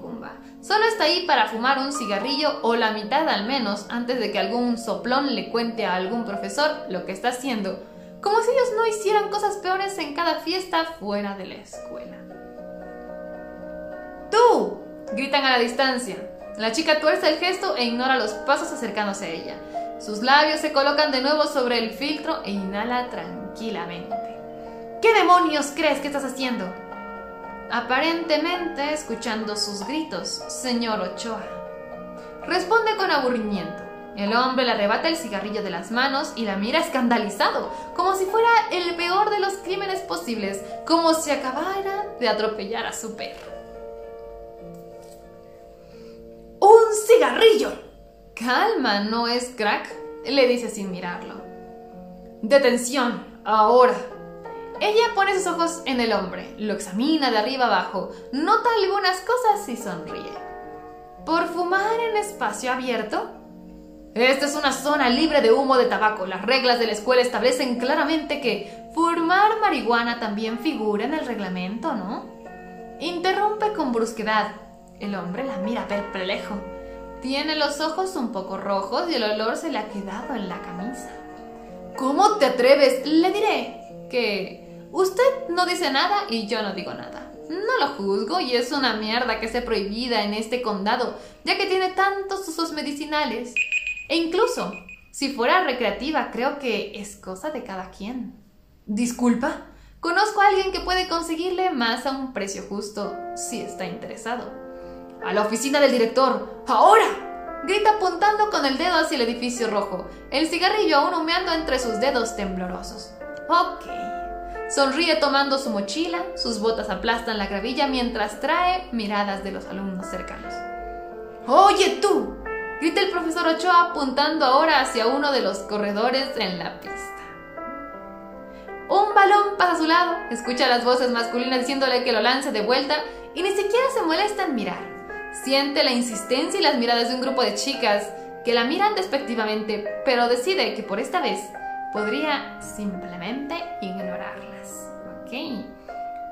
Solo está ahí para fumar un cigarrillo o la mitad al menos antes de que algún soplón le cuente a algún profesor lo que está haciendo, como si ellos no hicieran cosas peores en cada fiesta fuera de la escuela. ¡Tú! gritan a la distancia. La chica tuerce el gesto e ignora los pasos acercándose a ella. Sus labios se colocan de nuevo sobre el filtro e inhala tranquilamente. ¿Qué demonios crees que estás haciendo? Aparentemente escuchando sus gritos, señor Ochoa. Responde con aburrimiento. El hombre le arrebata el cigarrillo de las manos y la mira escandalizado, como si fuera el peor de los crímenes posibles, como si acabara de atropellar a su perro. ¡Un cigarrillo! Calma, no es crack, le dice sin mirarlo. Detención, ahora. Ella pone sus ojos en el hombre, lo examina de arriba abajo, nota algunas cosas y sonríe. ¿Por fumar en espacio abierto? Esta es una zona libre de humo de tabaco. Las reglas de la escuela establecen claramente que fumar marihuana también figura en el reglamento, ¿no? Interrumpe con brusquedad. El hombre la mira perplejo. Tiene los ojos un poco rojos y el olor se le ha quedado en la camisa. ¿Cómo te atreves? Le diré que usted no dice nada y yo no digo nada. No lo juzgo y es una mierda que esté prohibida en este condado, ya que tiene tantos usos medicinales. E incluso, si fuera recreativa, creo que es cosa de cada quien. Disculpa, conozco a alguien que puede conseguirle más a un precio justo si está interesado. A la oficina del director. ¡Ahora! Grita apuntando con el dedo hacia el edificio rojo, el cigarrillo aún humeando entre sus dedos temblorosos. Ok. Sonríe tomando su mochila, sus botas aplastan la gravilla mientras trae miradas de los alumnos cercanos. ¡Oye tú! grita el profesor Ochoa apuntando ahora hacia uno de los corredores en la pista. Un balón pasa a su lado, escucha las voces masculinas diciéndole que lo lance de vuelta y ni siquiera se molesta en mirar. Siente la insistencia y las miradas de un grupo de chicas que la miran despectivamente, pero decide que por esta vez podría simplemente ignorarlas. Ok,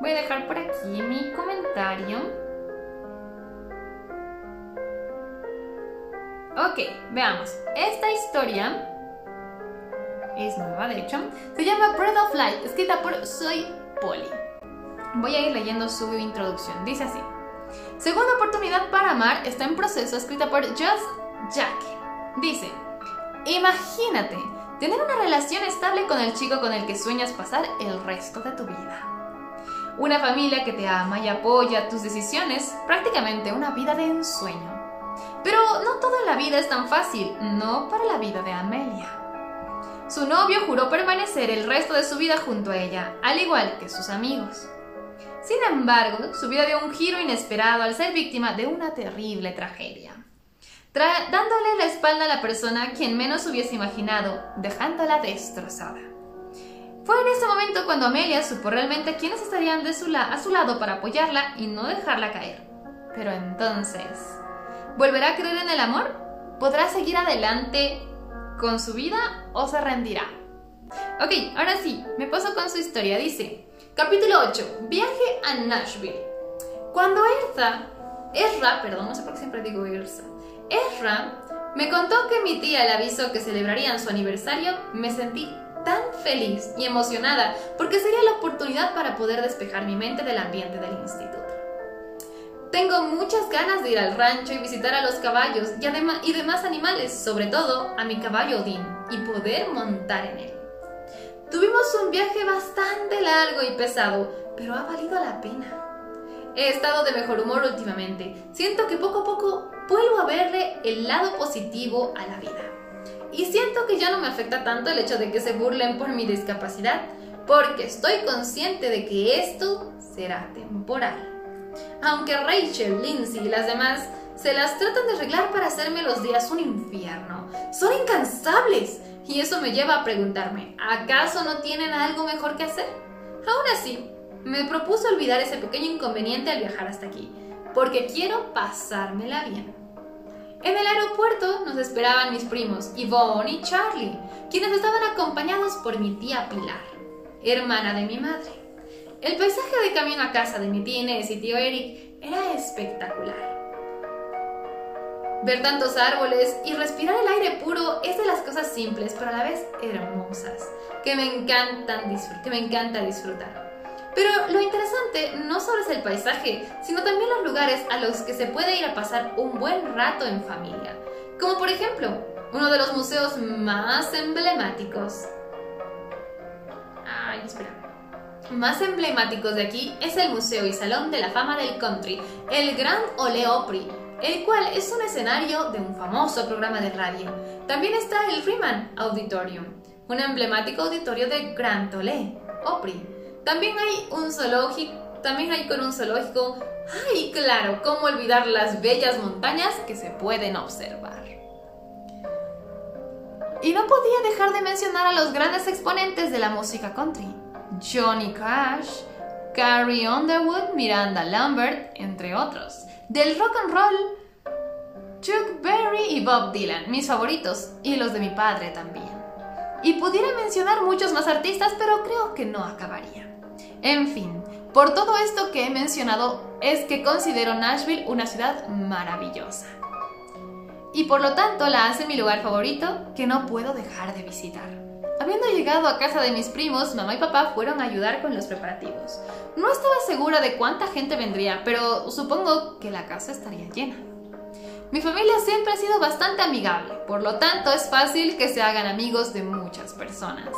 voy a dejar por aquí mi comentario. Ok, veamos. Esta historia es nueva, de hecho. Se llama Breath of Light, escrita por Soy Polly. Voy a ir leyendo su introducción. Dice así. Segunda oportunidad para amar está en proceso, escrita por Just Jack. Dice, imagínate tener una relación estable con el chico con el que sueñas pasar el resto de tu vida. Una familia que te ama y apoya tus decisiones, prácticamente una vida de ensueño. Pero no toda la vida es tan fácil, no para la vida de Amelia. Su novio juró permanecer el resto de su vida junto a ella, al igual que sus amigos. Sin embargo, su vida dio un giro inesperado al ser víctima de una terrible tragedia, dándole la espalda a la persona a quien menos hubiese imaginado, dejándola destrozada. Fue en ese momento cuando Amelia supo realmente quiénes estarían de su a su lado para apoyarla y no dejarla caer. Pero entonces, ¿volverá a creer en el amor? ¿Podrá seguir adelante con su vida o se rendirá? Ok, ahora sí, me paso con su historia. Dice, Capítulo 8. Viaje a Nashville. Cuando Erza, Ezra, perdón, no sé por qué siempre digo Erza, Ezra me contó que mi tía le avisó que celebrarían su aniversario, me sentí tan feliz y emocionada porque sería la oportunidad para poder despejar mi mente del ambiente del instituto. Tengo muchas ganas de ir al rancho y visitar a los caballos y, demás animales, sobre todo a mi caballo Odín, y poder montar en él. Tuvimos un viaje bastante largo y pesado, pero ha valido la pena. He estado de mejor humor últimamente. Siento que poco a poco vuelvo a verle el lado positivo a la vida. Y siento que ya no me afecta tanto el hecho de que se burlen por mi discapacidad, porque estoy consciente de que esto será temporal. Aunque Rachel, Lindsay y las demás se las tratan de arreglar para hacerme los días un infierno, son incansables y eso me lleva a preguntarme, ¿acaso no tienen algo mejor que hacer? Aún así, me propuso olvidar ese pequeño inconveniente al viajar hasta aquí, porque quiero pasármela bien. En el aeropuerto nos esperaban mis primos, Yvonne y Charlie, quienes estaban acompañados por mi tía Pilar, hermana de mi madre. El paisaje de camino a casa de mi tía Inés y tío Eric era espectacular. Ver tantos árboles y respirar el aire puro es de las cosas simples, pero a la vez hermosas, que me, encantan que me encanta disfrutar. Pero lo interesante no solo es el paisaje, sino también los lugares a los que se puede ir a pasar un buen rato en familia. Como por ejemplo, uno de los museos más emblemáticos. Ay, espera. Más emblemáticos de aquí es el Museo y Salón de la Fama del Country, el Grand Ole Opry, el cual es un escenario de un famoso programa de radio. También está el Freeman Auditorium, un emblemático auditorio de Grand Ole Opry. También hay un zoológico, también hay con un zoológico. ¡Ay, claro! ¿Cómo olvidar las bellas montañas que se pueden observar? Y no podía dejar de mencionar a los grandes exponentes de la música country. Johnny Cash, Carrie Underwood, Miranda Lambert, entre otros. Del rock and roll, Chuck Berry y Bob Dylan, mis favoritos, y los de mi padre también. Y pudiera mencionar muchos más artistas, pero creo que no acabaría. En fin, por todo esto que he mencionado, es que considero Nashville una ciudad maravillosa. Y por lo tanto la hace mi lugar favorito que no puedo dejar de visitar. Habiendo llegado a casa de mis primos, mamá y papá fueron a ayudar con los preparativos. No estaba segura de cuánta gente vendría, pero supongo que la casa estaría llena. Mi familia siempre ha sido bastante amigable, por lo tanto es fácil que se hagan amigos de muchas personas.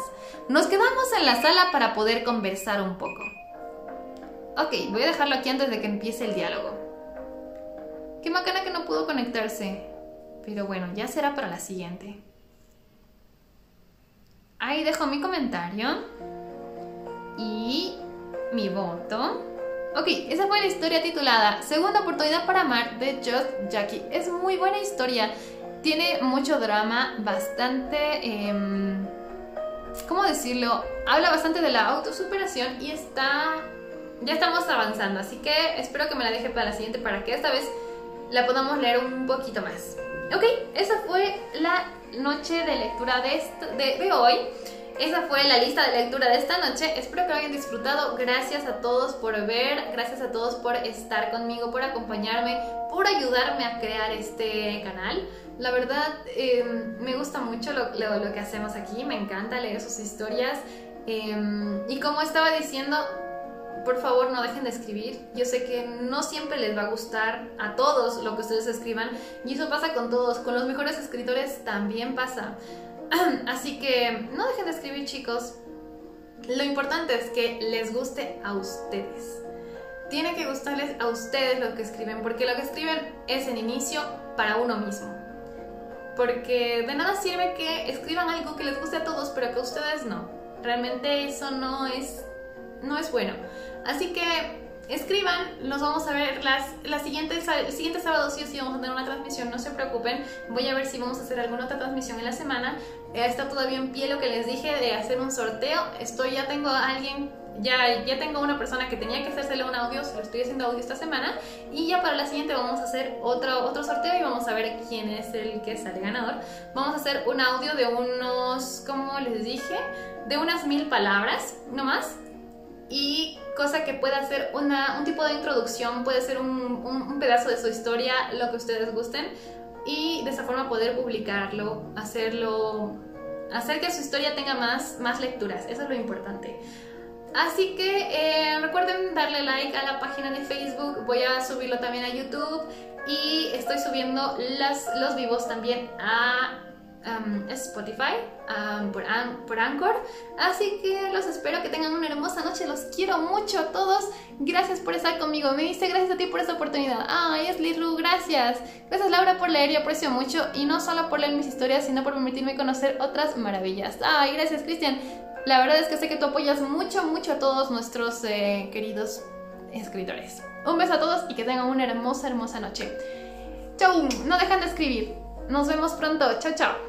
Nos quedamos en la sala para poder conversar un poco. Ok, voy a dejarlo aquí antes de que empiece el diálogo. Qué macana que no pudo conectarse. Pero bueno, ya será para la siguiente. Ahí dejo mi comentario y mi voto. Ok, esa fue la historia titulada Segunda oportunidad para amar de Just Jackie. Es muy buena historia. Tiene mucho drama, bastante... Em, ¿Cómo decirlo? Habla bastante de la autosuperación y está... Ya estamos avanzando, así que espero que me la deje para la siguiente para que esta vez la podamos leer un poquito más. Ok, esa fue la noche de lectura de, de, hoy. Esa fue la lista de lectura de esta noche. Espero que lo hayan disfrutado. Gracias a todos por ver, gracias a todos por estar conmigo, por acompañarme, por ayudarme a crear este canal. La verdad, em, me gusta mucho lo, que hacemos aquí, me encanta leer sus historias. Em, y como estaba diciendo, por favor no dejen de escribir. Yo sé que no siempre les va a gustar a todos lo que ustedes escriban y eso pasa con todos, con los mejores escritores también pasa. Así que no dejen de escribir chicos. Lo importante es que les guste a ustedes. Tiene que gustarles a ustedes lo que escriben, porque lo que escriben es en inicio para uno mismo. Porque de nada sirve que escriban algo que les guste a todos, pero que a ustedes no. Realmente eso no es, no es bueno. Así que escriban, los vamos a ver las, las siguientes, el siguiente sábado sí o sí vamos a tener una transmisión, no se preocupen, voy a ver si vamos a hacer alguna otra transmisión en la semana. Eh, está todavía en pie lo que les dije de hacer un sorteo, estoy, ya tengo a alguien, ya, ya tengo una persona que tenía que hacérselo un audio, se lo estoy haciendo audio esta semana y ya para la siguiente vamos a hacer otro, otro sorteo y vamos a ver quién es el que sale ganador. Vamos a hacer un audio de unos, como les dije, de unas mil palabras, no más. Y cosa que pueda ser una, un tipo de introducción, puede ser un, un, pedazo de su historia, lo que ustedes gusten, y de esa forma poder publicarlo, hacerlo, hacer que su historia tenga más, más lecturas, eso es lo importante. Así que eh, recuerden darle like a la página de Facebook, voy a subirlo también a YouTube. Y estoy subiendo las, los vivos también a Um, Spotify, por, por, Anchor. Así que los espero que tengan una hermosa noche. Los quiero mucho a todos. Gracias por estar conmigo. Me dice gracias a ti por esta oportunidad. Ay, es Liru, gracias. Gracias Laura por leer, yo aprecio mucho. Y no solo por leer mis historias, sino por permitirme conocer otras maravillas. Ay, gracias Cristian. La verdad es que sé que tú apoyas mucho, mucho a todos nuestros eh, queridos escritores. Un beso a todos y que tengan una hermosa, hermosa noche. Chau, no dejan de escribir. Nos vemos pronto. Chao, chao.